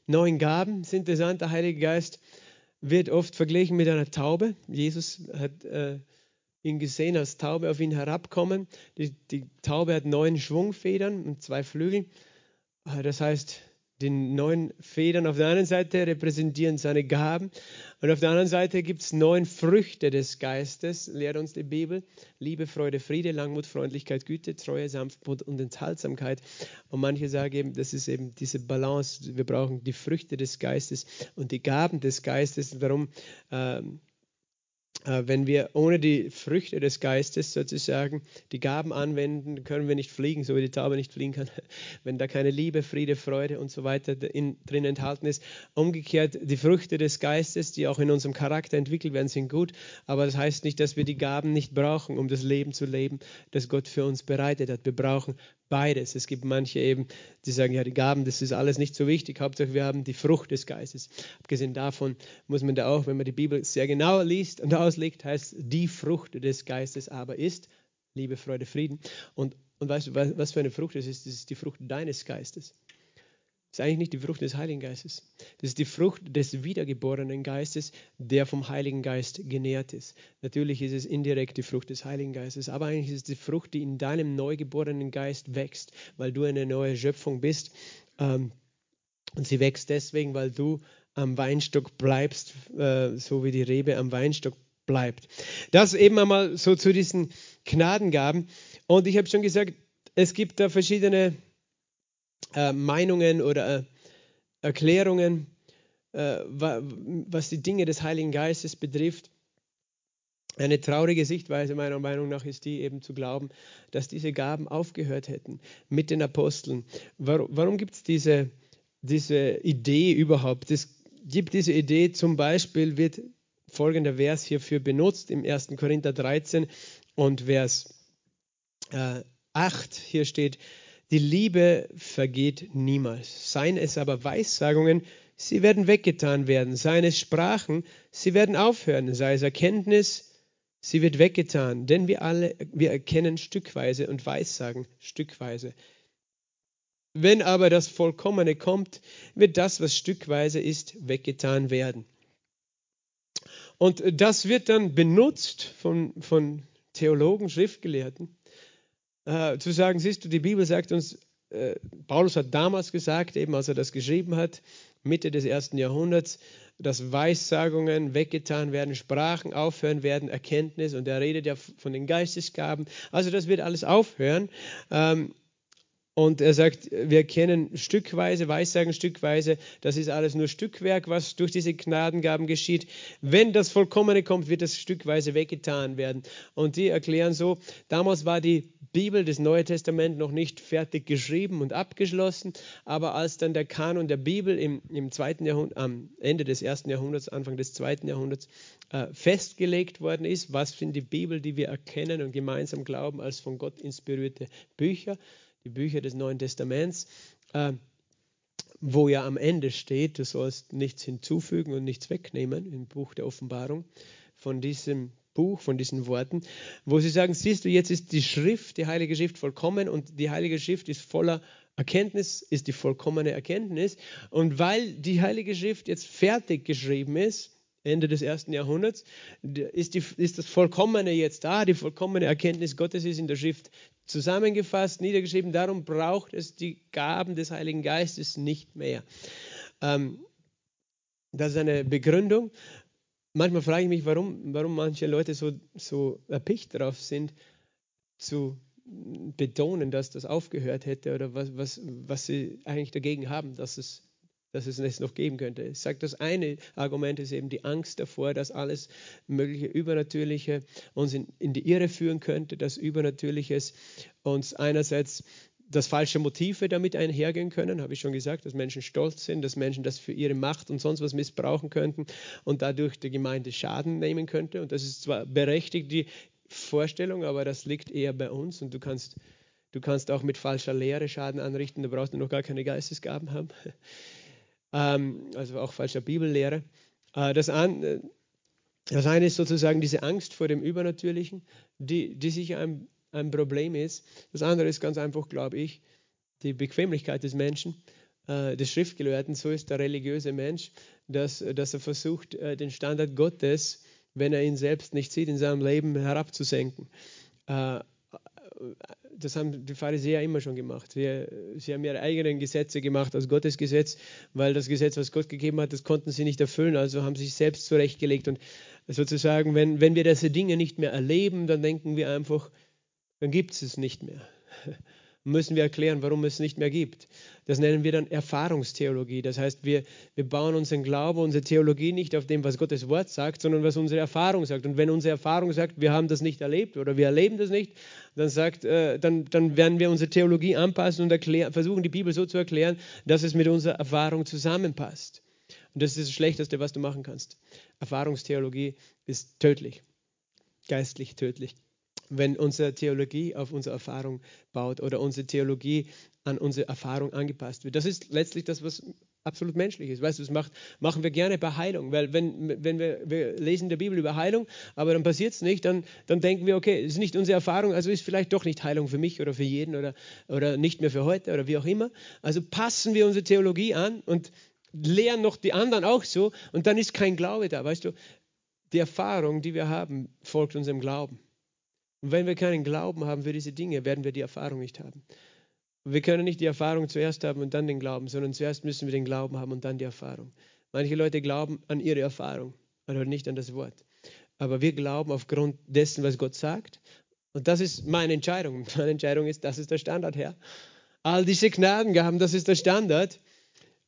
Neun Gaben sind interessant. Der Heilige Geist wird oft verglichen mit einer Taube. Jesus hat äh, ihn gesehen als Taube auf ihn herabkommen. Die, die Taube hat neun Schwungfedern und zwei Flügel. Äh, das heißt, die neun Federn auf der einen Seite repräsentieren seine Gaben und auf der anderen Seite gibt es neun Früchte des Geistes, lehrt uns die Bibel. Liebe, Freude, Friede, Langmut, Freundlichkeit, Güte, Treue, Sanftmut und Enthaltsamkeit. Und manche sagen eben, das ist eben diese Balance. Wir brauchen die Früchte des Geistes und die Gaben des Geistes. Darum ähm, äh, wenn wir ohne die Früchte des Geistes sozusagen die Gaben anwenden, können wir nicht fliegen, so wie die Taube nicht fliegen kann, wenn da keine Liebe, Friede, Freude und so weiter in, drin enthalten ist. Umgekehrt, die Früchte des Geistes, die auch in unserem Charakter entwickelt werden, sind gut, aber das heißt nicht, dass wir die Gaben nicht brauchen, um das Leben zu leben, das Gott für uns bereitet hat. Wir brauchen beides. Es gibt manche eben, die sagen, ja, die Gaben, das ist alles nicht so wichtig, Hauptsache wir haben die Frucht des Geistes. Abgesehen davon muss man da auch, wenn man die Bibel sehr genau liest und auslegt, heißt, die Frucht des Geistes aber ist Liebe, Freude, Frieden. Und, und weißt du, was für eine Frucht das ist? Das ist die Frucht deines Geistes. Das ist eigentlich nicht die Frucht des Heiligen Geistes. Das ist die Frucht des wiedergeborenen Geistes, der vom Heiligen Geist genährt ist. Natürlich ist es indirekt die Frucht des Heiligen Geistes, aber eigentlich ist es die Frucht, die in deinem neugeborenen Geist wächst, weil du eine neue Schöpfung bist. Ähm, und sie wächst deswegen, weil du am Weinstock bleibst, äh, so wie die Rebe am Weinstock bleibt. Das eben einmal so zu diesen Gnadengaben. Und ich habe schon gesagt, es gibt da verschiedene äh, Meinungen oder äh, Erklärungen, äh, was die Dinge des Heiligen Geistes betrifft. Eine traurige Sichtweise meiner Meinung nach ist die eben zu glauben, dass diese Gaben aufgehört hätten mit den Aposteln. Warum, warum gibt es diese, diese Idee überhaupt? Es gibt diese Idee, zum Beispiel wird folgender Vers hierfür benutzt im 1. Korinther 13 und Vers äh, 8. Hier steht, die Liebe vergeht niemals. Seien es aber Weissagungen, sie werden weggetan werden. Seien es Sprachen, sie werden aufhören. Sei es Erkenntnis, sie wird weggetan. Denn wir alle, wir erkennen stückweise und weissagen stückweise. Wenn aber das Vollkommene kommt, wird das, was stückweise ist, weggetan werden. Und das wird dann benutzt von, von Theologen, Schriftgelehrten, äh, zu sagen, siehst du, die Bibel sagt uns, äh, Paulus hat damals gesagt, eben als er das geschrieben hat, Mitte des ersten Jahrhunderts, dass Weissagungen weggetan werden, Sprachen aufhören werden, Erkenntnis, und er redet ja von den Geistesgaben. Also das wird alles aufhören. Ähm, und er sagt, wir kennen stückweise, Weissagen stückweise, das ist alles nur Stückwerk, was durch diese Gnadengaben geschieht. Wenn das Vollkommene kommt, wird das stückweise weggetan werden. Und die erklären so, damals war die Bibel, das Neue Testament, noch nicht fertig geschrieben und abgeschlossen, aber als dann der Kanon der Bibel im, im zweiten Jahrhundert, am Ende des ersten Jahrhunderts, Anfang des zweiten Jahrhunderts äh, festgelegt worden ist, was sind die Bibel, die wir erkennen und gemeinsam glauben als von Gott inspirierte Bücher, die Bücher des Neuen Testaments, äh, wo ja am Ende steht, du sollst nichts hinzufügen und nichts wegnehmen im Buch der Offenbarung. Von diesem Buch, von diesen Worten, wo sie sagen, siehst du, jetzt ist die Schrift, die Heilige Schrift vollkommen und die Heilige Schrift ist voller Erkenntnis, ist die vollkommene Erkenntnis. Und weil die Heilige Schrift jetzt fertig geschrieben ist, Ende des ersten Jahrhunderts, ist, die, ist das Vollkommene jetzt da, die vollkommene Erkenntnis Gottes ist in der Schrift zusammengefasst, niedergeschrieben. Darum braucht es die Gaben des Heiligen Geistes nicht mehr. Ähm, das ist eine Begründung. Manchmal frage ich mich, warum, warum manche Leute so, so erpicht darauf sind, zu betonen, dass das aufgehört hätte oder was, was, was sie eigentlich dagegen haben, dass es dass es es noch geben könnte. Ich sage, das eine Argument ist eben die Angst davor, dass alles mögliche Übernatürliche uns in, in die Irre führen könnte, dass Übernatürliches uns einerseits dass falsche Motive damit einhergehen können, habe ich schon gesagt, dass Menschen stolz sind, dass Menschen das für ihre Macht und sonst was missbrauchen könnten und dadurch der Gemeinde Schaden nehmen könnte. Und das ist zwar berechtigt, die Vorstellung, aber das liegt eher bei uns und du kannst, du kannst auch mit falscher Lehre Schaden anrichten, da brauchst du noch gar keine Geistesgaben haben. Ähm, also auch falscher Bibellehre. Äh, das, an, äh, das eine ist sozusagen diese Angst vor dem Übernatürlichen, die, die sicher ein ein Problem ist. Das andere ist ganz einfach, glaube ich, die Bequemlichkeit des Menschen, äh, des Schriftgelehrten. So ist der religiöse Mensch, dass, dass er versucht, äh, den Standard Gottes, wenn er ihn selbst nicht sieht, in seinem Leben herabzusenken. Das haben die Pharisäer immer schon gemacht. Sie, sie, haben ihre eigenen Gesetze gemacht als Gottes Gesetz, weil das Gesetz, was Gott gegeben hat, das konnten sie nicht erfüllen, also haben sie sich selbst zurechtgelegt. Und sozusagen, wenn, wenn wir diese Dinge nicht mehr erleben, dann denken wir einfach, dann gibt es es nicht mehr. Müssen wir erklären, warum es nicht mehr gibt. Das nennen wir dann Erfahrungstheologie. Das heißt, wir, wir bauen unseren Glauben, unsere Theologie nicht auf dem, was Gottes Wort sagt, sondern was unsere Erfahrung sagt. Und wenn unsere Erfahrung sagt, wir haben das nicht erlebt oder wir erleben das nicht, dann, sagt, äh, dann, dann werden wir unsere Theologie anpassen und erklär, versuchen, die Bibel so zu erklären, dass es mit unserer Erfahrung zusammenpasst. Und das ist das Schlechteste, was du machen kannst. Erfahrungstheologie ist tödlich, geistlich tödlich wenn unsere Theologie auf unsere Erfahrung baut oder unsere Theologie an unsere Erfahrung angepasst wird. Das ist letztlich das, was absolut menschlich ist. Weißt du, das macht, machen wir gerne bei Heilung, weil wenn, wenn wir, wir lesen in der Bibel über Heilung, aber dann passiert es nicht, dann, dann denken wir, okay, es ist nicht unsere Erfahrung, also ist vielleicht doch nicht Heilung für mich oder für jeden oder, oder nicht mehr für heute oder wie auch immer. Also passen wir unsere Theologie an und lehren noch die anderen auch so und dann ist kein Glaube da. Weißt du, die Erfahrung, die wir haben, folgt unserem Glauben. Und wenn wir keinen Glauben haben für diese Dinge, werden wir die Erfahrung nicht haben. Wir können nicht die Erfahrung zuerst haben und dann den Glauben, sondern zuerst müssen wir den Glauben haben und dann die Erfahrung. Manche Leute glauben an ihre Erfahrung, aber nicht an das Wort. Aber wir glauben aufgrund dessen, was Gott sagt. Und das ist meine Entscheidung. Meine Entscheidung ist, das ist der Standard, Herr. All diese Gnadengaben, das ist der Standard.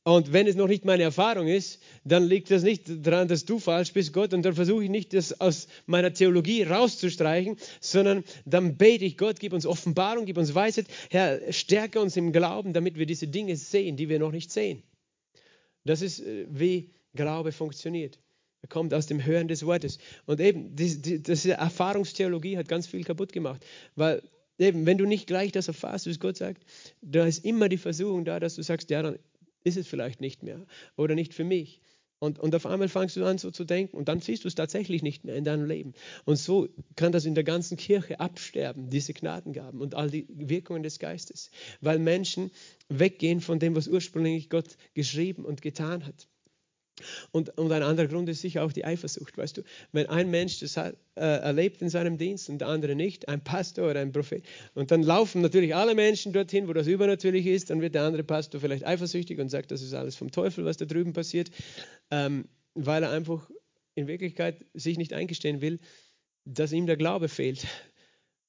Und wenn es noch nicht meine Erfahrung ist, dann liegt das nicht daran, dass du falsch bist, Gott. Und dann versuche ich nicht, das aus meiner Theologie rauszustreichen, sondern dann bete ich Gott, gib uns Offenbarung, gib uns Weisheit. Herr, stärke uns im Glauben, damit wir diese Dinge sehen, die wir noch nicht sehen. Das ist, äh, wie Glaube funktioniert. Er kommt aus dem Hören des Wortes. Und eben, diese Erfahrungstheologie hat ganz viel kaputt gemacht, weil eben, wenn du nicht gleich das erfasst, was Gott sagt, da ist immer die Versuchung da, dass du sagst, ja, dann ist es vielleicht nicht mehr oder nicht für mich. Und, und auf einmal fangst du an so zu denken und dann siehst du es tatsächlich nicht mehr in deinem Leben. Und so kann das in der ganzen Kirche absterben, diese Gnadengaben und all die Wirkungen des Geistes, weil Menschen weggehen von dem, was ursprünglich Gott geschrieben und getan hat. Und, und ein anderer Grund ist sicher auch die Eifersucht, weißt du. Wenn ein Mensch das hat, äh, erlebt in seinem Dienst und der andere nicht, ein Pastor oder ein Prophet, und dann laufen natürlich alle Menschen dorthin, wo das übernatürlich ist, dann wird der andere Pastor vielleicht eifersüchtig und sagt, das ist alles vom Teufel, was da drüben passiert, ähm, weil er einfach in Wirklichkeit sich nicht eingestehen will, dass ihm der Glaube fehlt.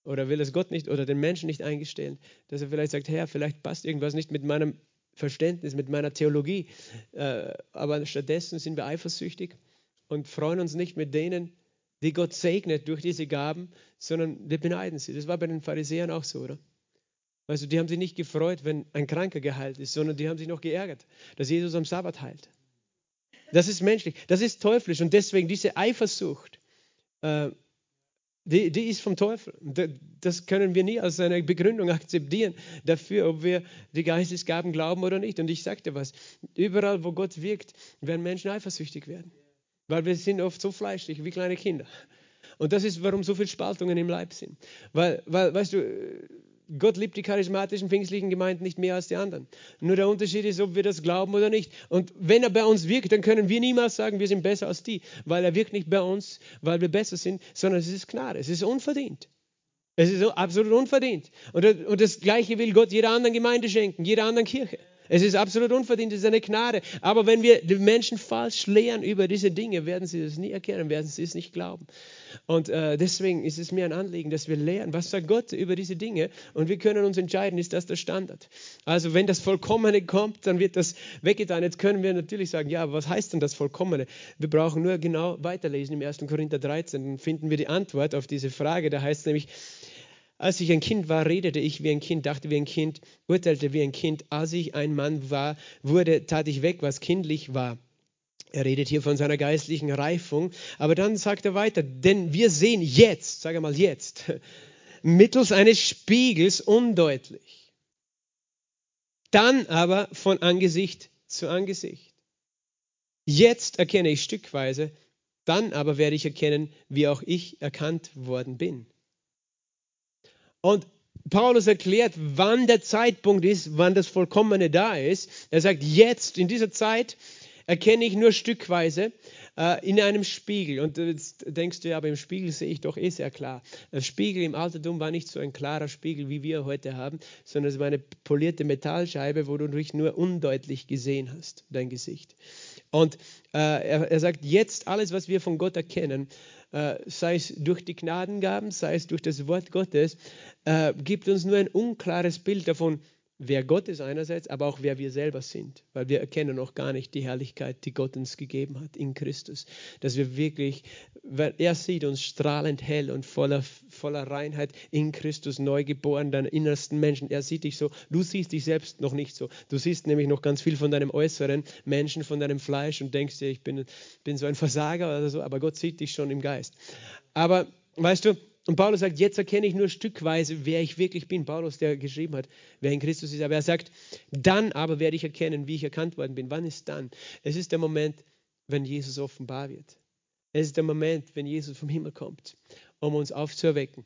Oder will es Gott nicht oder den Menschen nicht eingestehen, dass er vielleicht sagt, Herr, vielleicht passt irgendwas nicht mit meinem Verständnis, mit meiner Theologie. Äh, aber stattdessen sind wir eifersüchtig und freuen uns nicht mit denen, die Gott segnet durch diese Gaben, sondern wir beneiden sie. Das war bei den Pharisäern auch so, oder? Also die haben sich nicht gefreut, wenn ein Kranker geheilt ist, sondern die haben sich noch geärgert, dass Jesus am Sabbat heilt. Das ist menschlich, das ist teuflisch und deswegen diese Eifersucht äh, die, die ist vom Teufel. Das können wir nie als eine Begründung akzeptieren dafür, ob wir die Geistesgaben glauben oder nicht. Und ich sagte was, überall, wo Gott wirkt, werden Menschen eifersüchtig werden. Weil wir sind oft so fleischlich wie kleine Kinder. Und das ist, warum so viele Spaltungen im Leib sind. Weil, weil weißt du, Gott liebt die charismatischen pfingstlichen Gemeinden nicht mehr als die anderen. Nur der Unterschied ist, ob wir das glauben oder nicht. Und wenn er bei uns wirkt, dann können wir niemals sagen, wir sind besser als die, weil er wirkt nicht bei uns, weil wir besser sind, sondern es ist Gnade, es ist unverdient. Es ist absolut unverdient. Und das Gleiche will Gott jeder anderen Gemeinde schenken, jeder anderen Kirche. Es ist absolut unverdient, es ist eine Gnade. Aber wenn wir die Menschen falsch lehren über diese Dinge, werden sie das nie erkennen, werden sie es nicht glauben. Und äh, deswegen ist es mir ein Anliegen, dass wir lernen, was sagt Gott über diese Dinge und wir können uns entscheiden, ist das der Standard. Also wenn das Vollkommene kommt, dann wird das weggetan. Jetzt können wir natürlich sagen, ja, was heißt denn das Vollkommene? Wir brauchen nur genau weiterlesen im 1. Korinther 13, dann finden wir die Antwort auf diese Frage. Da heißt es nämlich, Als ich ein Kind war, redete ich wie ein Kind, dachte wie ein Kind, urteilte wie ein Kind. Als ich ein Mann war, wurde, tat ich weg, was kindlich war. Er redet hier von seiner geistlichen Reifung, aber dann sagt er weiter, denn wir sehen jetzt, sage mal jetzt, mittels eines Spiegels undeutlich. Dann aber von Angesicht zu Angesicht. Jetzt erkenne ich stückweise, dann aber werde ich erkennen, wie auch ich erkannt worden bin. Und Paulus erklärt, wann der Zeitpunkt ist, wann das Vollkommene da ist. Er sagt, jetzt, in dieser Zeit, erkenne ich nur stückweise äh, in einem Spiegel. Und jetzt denkst du, ja, aber im Spiegel sehe ich doch eh sehr klar. Der Spiegel im Altertum war nicht so ein klarer Spiegel, wie wir heute haben, sondern es war eine polierte Metallscheibe, wo du dich nur undeutlich gesehen hast, dein Gesicht. Und äh, er, er sagt, jetzt alles, was wir von Gott erkennen, sei es durch die Gnadengaben, sei es durch das Wort Gottes, äh, gibt uns nur ein unklares Bild davon, wer Gott ist einerseits, aber auch wer wir selber sind, weil wir erkennen noch gar nicht die Herrlichkeit, die Gott uns gegeben hat in Christus, dass wir wirklich, weil er sieht uns strahlend hell und voller, voller Reinheit in Christus neu geboren, deinen innersten Menschen, er sieht dich so, du siehst dich selbst noch nicht so, du siehst nämlich noch ganz viel von deinem äußeren Menschen, von deinem Fleisch und denkst dir, ich bin, bin so ein Versager oder so, aber Gott sieht dich schon im Geist. Aber weißt du, und Paulus sagt, jetzt erkenne ich nur stückweise, wer ich wirklich bin. Paulus, der geschrieben hat, wer in Christus ist. Aber er sagt, dann aber werde ich erkennen, wie ich erkannt worden bin. Wann ist dann? Es ist der Moment, wenn Jesus offenbar wird. Es ist der Moment, wenn Jesus vom Himmel kommt, um uns aufzuerwecken.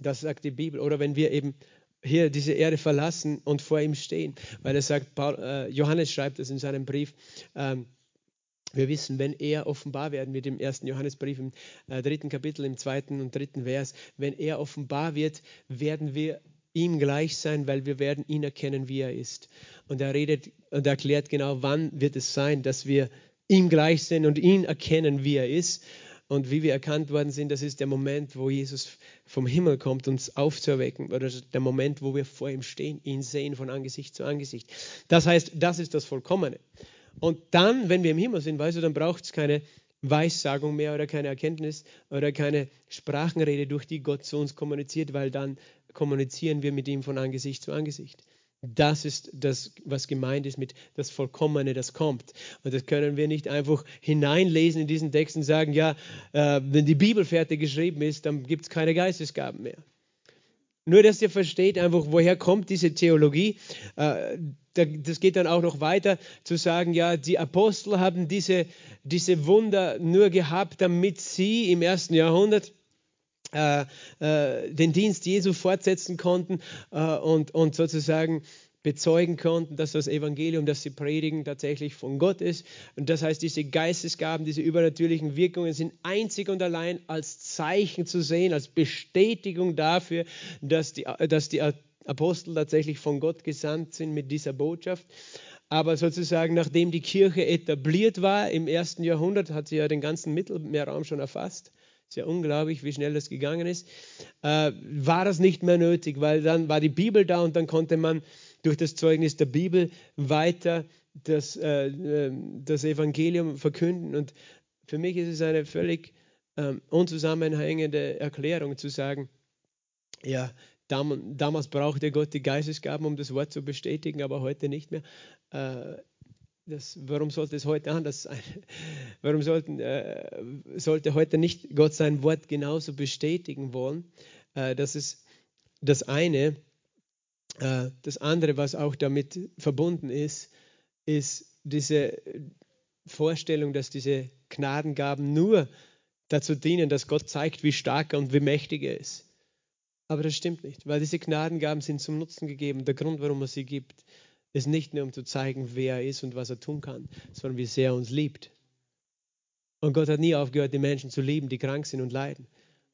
Das sagt die Bibel. Oder wenn wir eben hier diese Erde verlassen und vor ihm stehen. Weil er sagt, Paul, äh, Johannes schreibt es in seinem Brief, ähm, wir wissen, wenn er offenbar werden wird im ersten Johannesbrief im äh, dritten Kapitel, im zweiten und dritten Vers, wenn er offenbar wird, werden wir ihm gleich sein, weil wir werden ihn erkennen, wie er ist. Und er redet und erklärt genau, wann wird es sein, dass wir ihm gleich sind und ihn erkennen, wie er ist. Und wie wir erkannt worden sind, das ist der Moment, wo Jesus vom Himmel kommt, uns aufzuerwecken. Oder der Moment, wo wir vor ihm stehen, ihn sehen von Angesicht zu Angesicht. Das heißt, das ist das Vollkommene. Und dann, wenn wir im Himmel sind, weißt du, dann braucht es keine Weissagung mehr oder keine Erkenntnis oder keine Sprachenrede, durch die Gott zu uns kommuniziert, weil dann kommunizieren wir mit ihm von Angesicht zu Angesicht. Das ist das, was gemeint ist mit das Vollkommene, das kommt. Und das können wir nicht einfach hineinlesen in diesen Text und sagen, ja, äh, wenn die Bibel fertig geschrieben ist, dann gibt es keine Geistesgaben mehr. Nur, dass ihr versteht einfach, woher kommt diese Theologie. Äh, das geht dann auch noch weiter zu sagen, ja, die Apostel haben diese, diese Wunder nur gehabt, damit sie im ersten Jahrhundert äh, äh, den Dienst Jesu fortsetzen konnten und, und sozusagen bezeugen konnten, dass das Evangelium, das sie predigen, tatsächlich von Gott ist. Und das heißt, diese Geistesgaben, diese übernatürlichen Wirkungen sind einzig und allein als Zeichen zu sehen, als Bestätigung dafür, dass die, dass die Apostel tatsächlich von Gott gesandt sind mit dieser Botschaft. Aber sozusagen, nachdem die Kirche etabliert war im ersten Jahrhundert, hat sie ja den ganzen Mittelmeerraum schon erfasst. Ist ja unglaublich, wie schnell das gegangen ist. Äh, war das nicht mehr nötig, weil dann war die Bibel da und dann konnte man durch das Zeugnis der Bibel weiter das, äh, ähm, das Evangelium verkünden. Und für mich ist es eine völlig ähm, unzusammenhängende Erklärung zu sagen, ja, dam damals brauchte Gott die Geistesgaben, um das Wort zu bestätigen, aber heute nicht mehr. Äh, das, warum sollte es heute anders sein? Warum sollten, äh, sollte heute nicht Gott sein Wort genauso bestätigen wollen? Äh, das ist das eine. Äh, das andere, was auch damit verbunden ist, ist diese Vorstellung, dass diese Gnadengaben nur dazu dienen, dass Gott zeigt, wie stark und wie mächtig er ist. Aber das stimmt nicht, weil diese Gnadengaben sind zum Nutzen gegeben. Der Grund, warum er sie gibt, ist nicht nur, um zu zeigen, wer er ist und was er tun kann, sondern wie sehr er uns liebt. Und Gott hat nie aufgehört, die Menschen zu lieben, die krank sind und leiden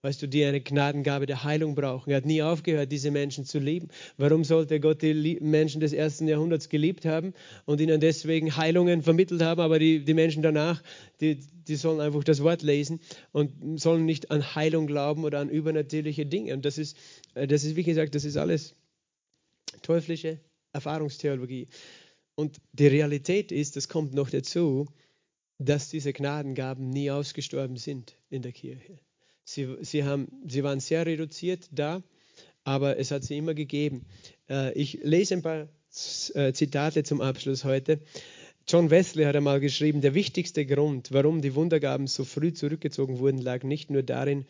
weißt du, die eine Gnadengabe der Heilung brauchen. Er hat nie aufgehört, diese Menschen zu lieben. Warum sollte Gott die Menschen des ersten Jahrhunderts geliebt haben und ihnen deswegen Heilungen vermittelt haben, aber die, die Menschen danach, die, die sollen einfach das Wort lesen und sollen nicht an Heilung glauben oder an übernatürliche Dinge. Und das ist, äh, das ist wie gesagt, das ist alles teuflische Erfahrungstheologie. Und die Realität ist, das kommt noch dazu, dass diese Gnadengaben nie ausgestorben sind in der Kirche. Sie, sie, haben, sie waren sehr reduziert da, aber es hat sie immer gegeben. Äh, ich lese ein paar äh, Zitate zum Abschluss heute. John Wesley hat einmal geschrieben, der wichtigste Grund, warum die Wundergaben so früh zurückgezogen wurden, lag nicht nur darin,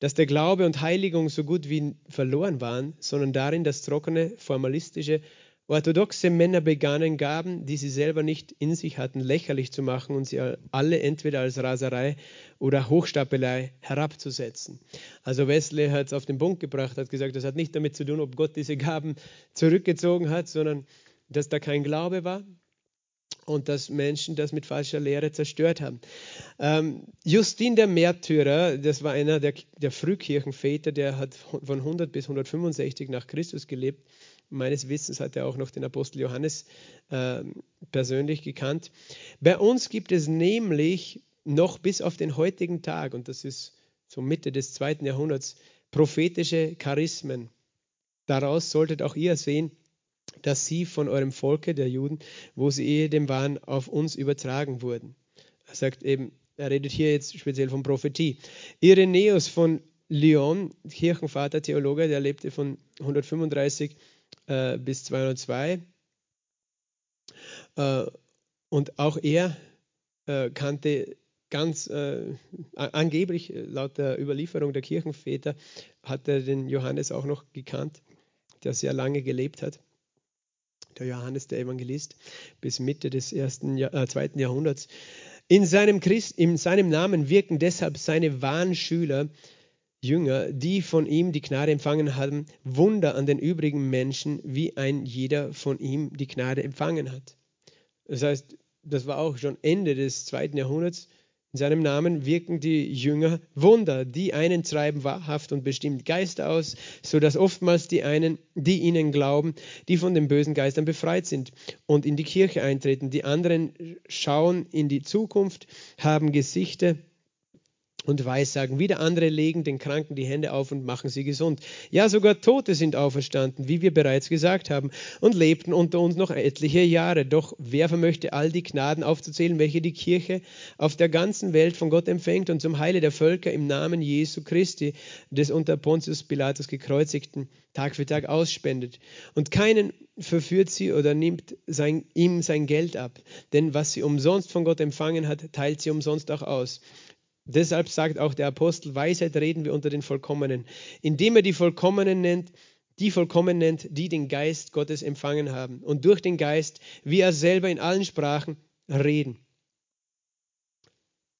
dass der Glaube und Heiligung so gut wie verloren waren, sondern darin, dass trockene, formalistische, orthodoxe Männer begannen, Gaben, die sie selber nicht in sich hatten, lächerlich zu machen und sie alle entweder als Raserei oder Hochstapelei herabzusetzen. Also Wesley hat es auf den Punkt gebracht, hat gesagt, das hat nicht damit zu tun, ob Gott diese Gaben zurückgezogen hat, sondern dass da kein Glaube war, und dass Menschen das mit falscher Lehre zerstört haben. Ähm, Justin der Märtyrer, das war einer der, der Frühkirchenväter, der hat von 100 bis 165 nach Christus gelebt. Meines Wissens hat er auch noch den Apostel Johannes äh, persönlich gekannt. Bei uns gibt es nämlich noch bis auf den heutigen Tag, und das ist so Mitte des zweiten Jahrhunderts, prophetische Charismen. Daraus solltet auch ihr sehen, dass sie von eurem Volke, der Juden, wo sie ehedem waren, auf uns übertragen wurden. Er sagt eben, er redet hier jetzt speziell von Prophetie. Irenäus von Lyon, Kirchenvater, Theologe, der lebte von 135 äh, bis 202. Äh, und auch er äh, kannte ganz äh, angeblich, laut der Überlieferung der Kirchenväter, hat er den Johannes auch noch gekannt, der sehr lange gelebt hat der Johannes der Evangelist, bis Mitte des ersten, äh, zweiten Jahrhunderts. In seinem, Christ, in seinem Namen wirken deshalb seine wahren Schüler, Jünger, die von ihm die Gnade empfangen haben, Wunder an den übrigen Menschen, wie ein jeder von ihm die Gnade empfangen hat. Das heißt, das war auch schon Ende des zweiten Jahrhunderts. In seinem Namen wirken die Jünger Wunder. Die einen treiben wahrhaft und bestimmt Geister aus, so dass oftmals die einen, die ihnen glauben, die von den bösen Geistern befreit sind und in die Kirche eintreten. Die anderen schauen in die Zukunft, haben Gesichter und Weissagen. Wieder andere legen den Kranken die Hände auf und machen sie gesund. Ja, sogar Tote sind auferstanden, wie wir bereits gesagt haben, und lebten unter uns noch etliche Jahre. Doch wer vermöchte all die Gnaden aufzuzählen, welche die Kirche auf der ganzen Welt von Gott empfängt und zum Heile der Völker im Namen Jesu Christi, des unter Pontius Pilatus gekreuzigten, Tag für Tag ausspendet. Und keinen verführt sie oder nimmt sein, ihm sein Geld ab. Denn was sie umsonst von Gott empfangen hat, teilt sie umsonst auch aus. Deshalb sagt auch der Apostel, Weisheit reden wir unter den Vollkommenen, indem er die Vollkommenen nennt, die vollkommen nennt, die den Geist Gottes empfangen haben und durch den Geist, wie er selber in allen Sprachen reden.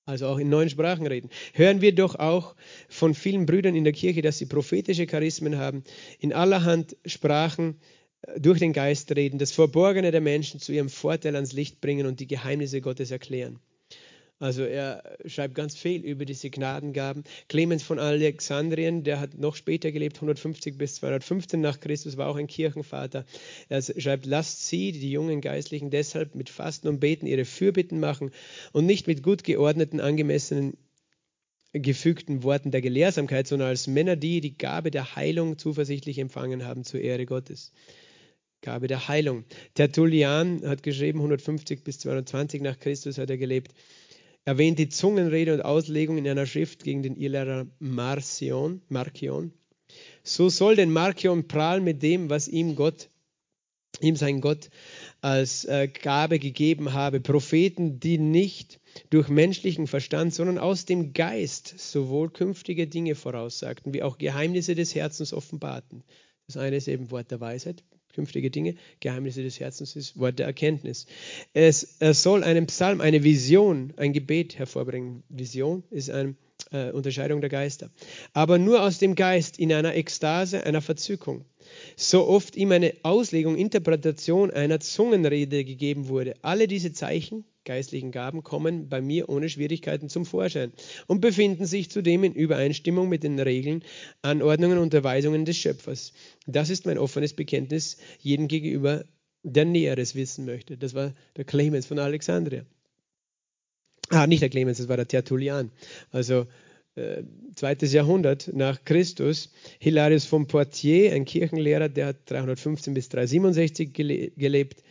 Also auch in neuen Sprachen reden. Hören wir doch auch von vielen Brüdern in der Kirche, dass sie prophetische Charismen haben, in allerhand Sprachen äh, durch den Geist reden, das Verborgene der Menschen zu ihrem Vorteil ans Licht bringen und die Geheimnisse Gottes erklären. Also er schreibt ganz viel über diese Gnadengaben. Clemens von Alexandrien, der hat noch später gelebt, 150 bis 215 nach Christus, war auch ein Kirchenvater. Er schreibt, lasst sie, die jungen Geistlichen, deshalb mit Fasten und Beten ihre Fürbitten machen und nicht mit gut geordneten, angemessenen gefügten Worten der Gelehrsamkeit, sondern als Männer, die die Gabe der Heilung zuversichtlich empfangen haben zur Ehre Gottes. Gabe der Heilung. Tertullian hat geschrieben, 150 bis 220 nach Christus hat er gelebt erwähnt die Zungenrede und Auslegung in einer Schrift gegen den Irrlehrer Marcion, Markion. So soll denn Markion prahlen mit dem, was ihm Gott, ihm sein Gott als äh, Gabe gegeben habe. Propheten, die nicht durch menschlichen Verstand, sondern aus dem Geist sowohl künftige Dinge voraussagten, wie auch Geheimnisse des Herzens offenbarten. Das eine ist eben Wort der Weisheit, künftige Dinge, Geheimnisse des Herzens ist Wort der Erkenntnis. Es, er soll einen Psalm, eine Vision, ein Gebet hervorbringen. Vision ist eine äh, Unterscheidung der Geister. Aber nur aus dem Geist in einer Ekstase, einer Verzückung. So oft ihm eine Auslegung, Interpretation einer Zungenrede gegeben wurde. Alle diese Zeichen, geistlichen Gaben kommen bei mir ohne Schwierigkeiten zum Vorschein und befinden sich zudem in Übereinstimmung mit den Regeln, Anordnungen und Unterweisungen des Schöpfers. Das ist mein offenes Bekenntnis jedem gegenüber, der Näheres wissen möchte. Das war der Clemens von Alexandria. Ah, nicht der Clemens, das war der Tertullian. Also äh, zweites Jahrhundert nach Christus. Hilarius von Poitiers, ein Kirchenlehrer, der hat 315 bis 367 gelebt.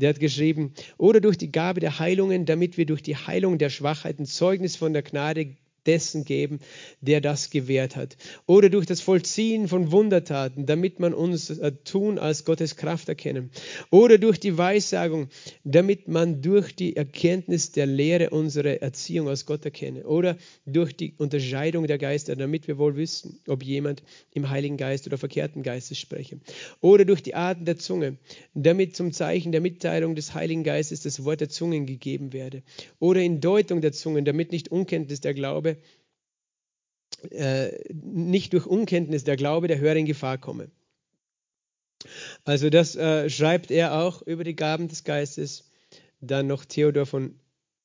Der hat geschrieben, oder durch die Gabe der Heilungen, damit wir durch die Heilung der Schwachheiten Zeugnis von der Gnade dessen geben, der das gewährt hat. Oder durch das Vollziehen von Wundertaten, damit man uns äh, tun als Gottes Kraft erkennen. Oder durch die Weissagung, damit man durch die Erkenntnis der Lehre unsere Erziehung als Gott erkenne. Oder durch die Unterscheidung der Geister, damit wir wohl wissen, ob jemand im Heiligen Geist oder verkehrten Geistes spreche. Oder durch die Arten der Zunge, damit zum Zeichen der Mitteilung des Heiligen Geistes das Wort der Zungen gegeben werde. Oder in Deutung der Zungen, damit nicht Unkenntnis der Glaube äh, nicht durch Unkenntnis der Glaube der Hörer in Gefahr komme. Also das äh, schreibt er auch über die Gaben des Geistes. Dann noch Theodor von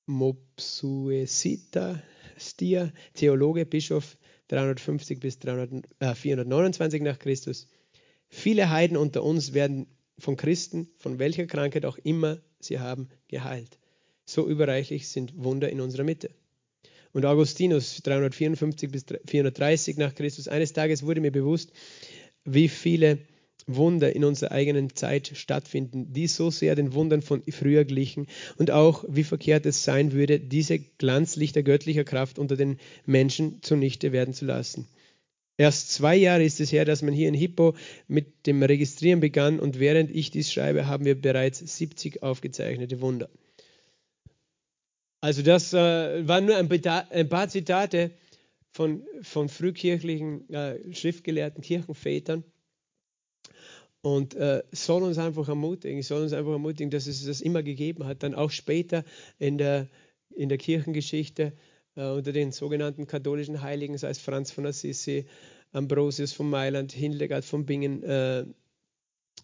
Mopsuesita, Stier, Theologe, Bischof 350 bis 300, äh, 429 nach Christus. Viele Heiden unter uns werden von Christen, von welcher Krankheit auch immer sie haben, geheilt. So überreichlich sind Wunder in unserer Mitte. Und Augustinus 354 bis 430 nach Christus. Eines Tages wurde mir bewusst, wie viele Wunder in unserer eigenen Zeit stattfinden, die so sehr den Wundern von früher glichen und auch wie verkehrt es sein würde, diese Glanzlichter göttlicher Kraft unter den Menschen zunichte werden zu lassen. Erst zwei Jahre ist es her, dass man hier in Hippo mit dem Registrieren begann und während ich dies schreibe, haben wir bereits 70 aufgezeichnete Wunder. Also das äh, waren nur ein, ein, paar Zitate von, von frühkirchlichen äh, schriftgelehrten Kirchenvätern. Und äh, soll uns einfach ermutigen, soll uns einfach ermutigen, dass es das immer gegeben hat, dann auch später in der, in der Kirchengeschichte äh, unter den sogenannten katholischen Heiligen, sei es Franz von Assisi, Ambrosius von Mailand, Hildegard von Bingen, äh,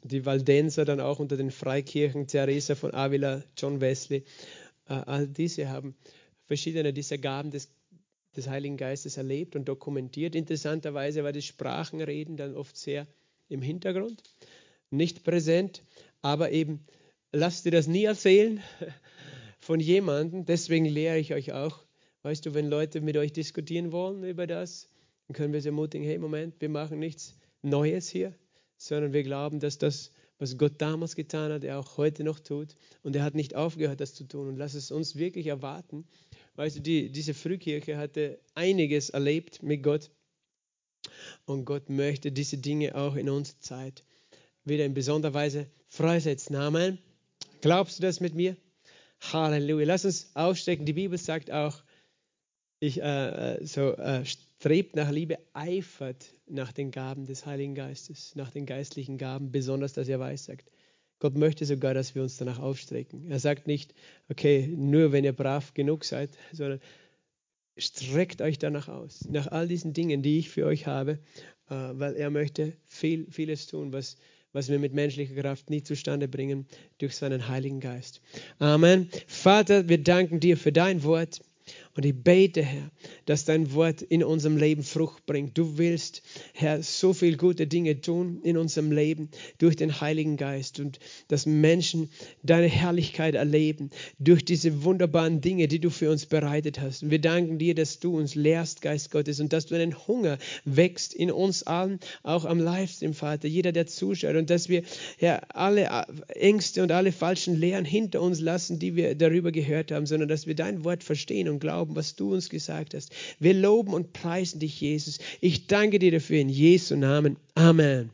die Waldenser dann auch unter den Freikirchen, Teresa von Avila, John Wesley all diese haben verschiedene dieser Gaben des, des Heiligen Geistes erlebt und dokumentiert. Interessanterweise war das Sprachenreden dann oft sehr im Hintergrund, nicht präsent, aber eben lasst ihr das nie erzählen von jemandem. Deswegen lehre ich euch auch, weißt du, wenn Leute mit euch diskutieren wollen über das, dann können wir sie ermutigen, hey, Moment, wir machen nichts Neues hier, sondern wir glauben, dass das was Gott damals getan hat, er auch heute noch tut. Und er hat nicht aufgehört, das zu tun. Und lass es uns wirklich erwarten. Weißt du, die, diese Frühkirche hatte einiges erlebt mit Gott. Und Gott möchte diese Dinge auch in unserer Zeit wieder in besonderer Weise freisetzen. Amen. Glaubst du das mit mir? Halleluja. Lass uns aufstecken. Die Bibel sagt auch, ich, äh, äh so, äh, strebt nach Liebe, eifert nach den Gaben des Heiligen Geistes, nach den geistlichen Gaben, besonders dass er weiß sagt. Gott möchte sogar, dass wir uns danach aufstrecken. Er sagt nicht, okay, nur wenn ihr brav genug seid, sondern streckt euch danach aus, nach all diesen Dingen, die ich für euch habe, äh, weil er möchte viel, vieles tun, was, was wir mit menschlicher Kraft nie zustande bringen, durch seinen Heiligen Geist. Amen. Vater, wir danken dir für dein Wort. Und ich bete, Herr, dass dein Wort in unserem Leben Frucht bringt. Du willst, Herr, so viel gute Dinge tun in unserem Leben durch den Heiligen Geist und dass Menschen deine Herrlichkeit erleben durch diese wunderbaren Dinge, die du für uns bereitet hast. Und wir danken dir, dass du uns lehrst, Geist Gottes, und dass du einen Hunger wächst in uns allen, auch am Livestream, Vater, jeder, der zuschaut, und dass wir, Herr, alle Ängste und alle falschen Lehren hinter uns lassen, die wir darüber gehört haben, sondern dass wir dein Wort verstehen und glauben glauben, was du uns gesagt hast. Wir loben und preisen dich, Jesus. Ich danke dir dafür in Jesu Namen. Amen.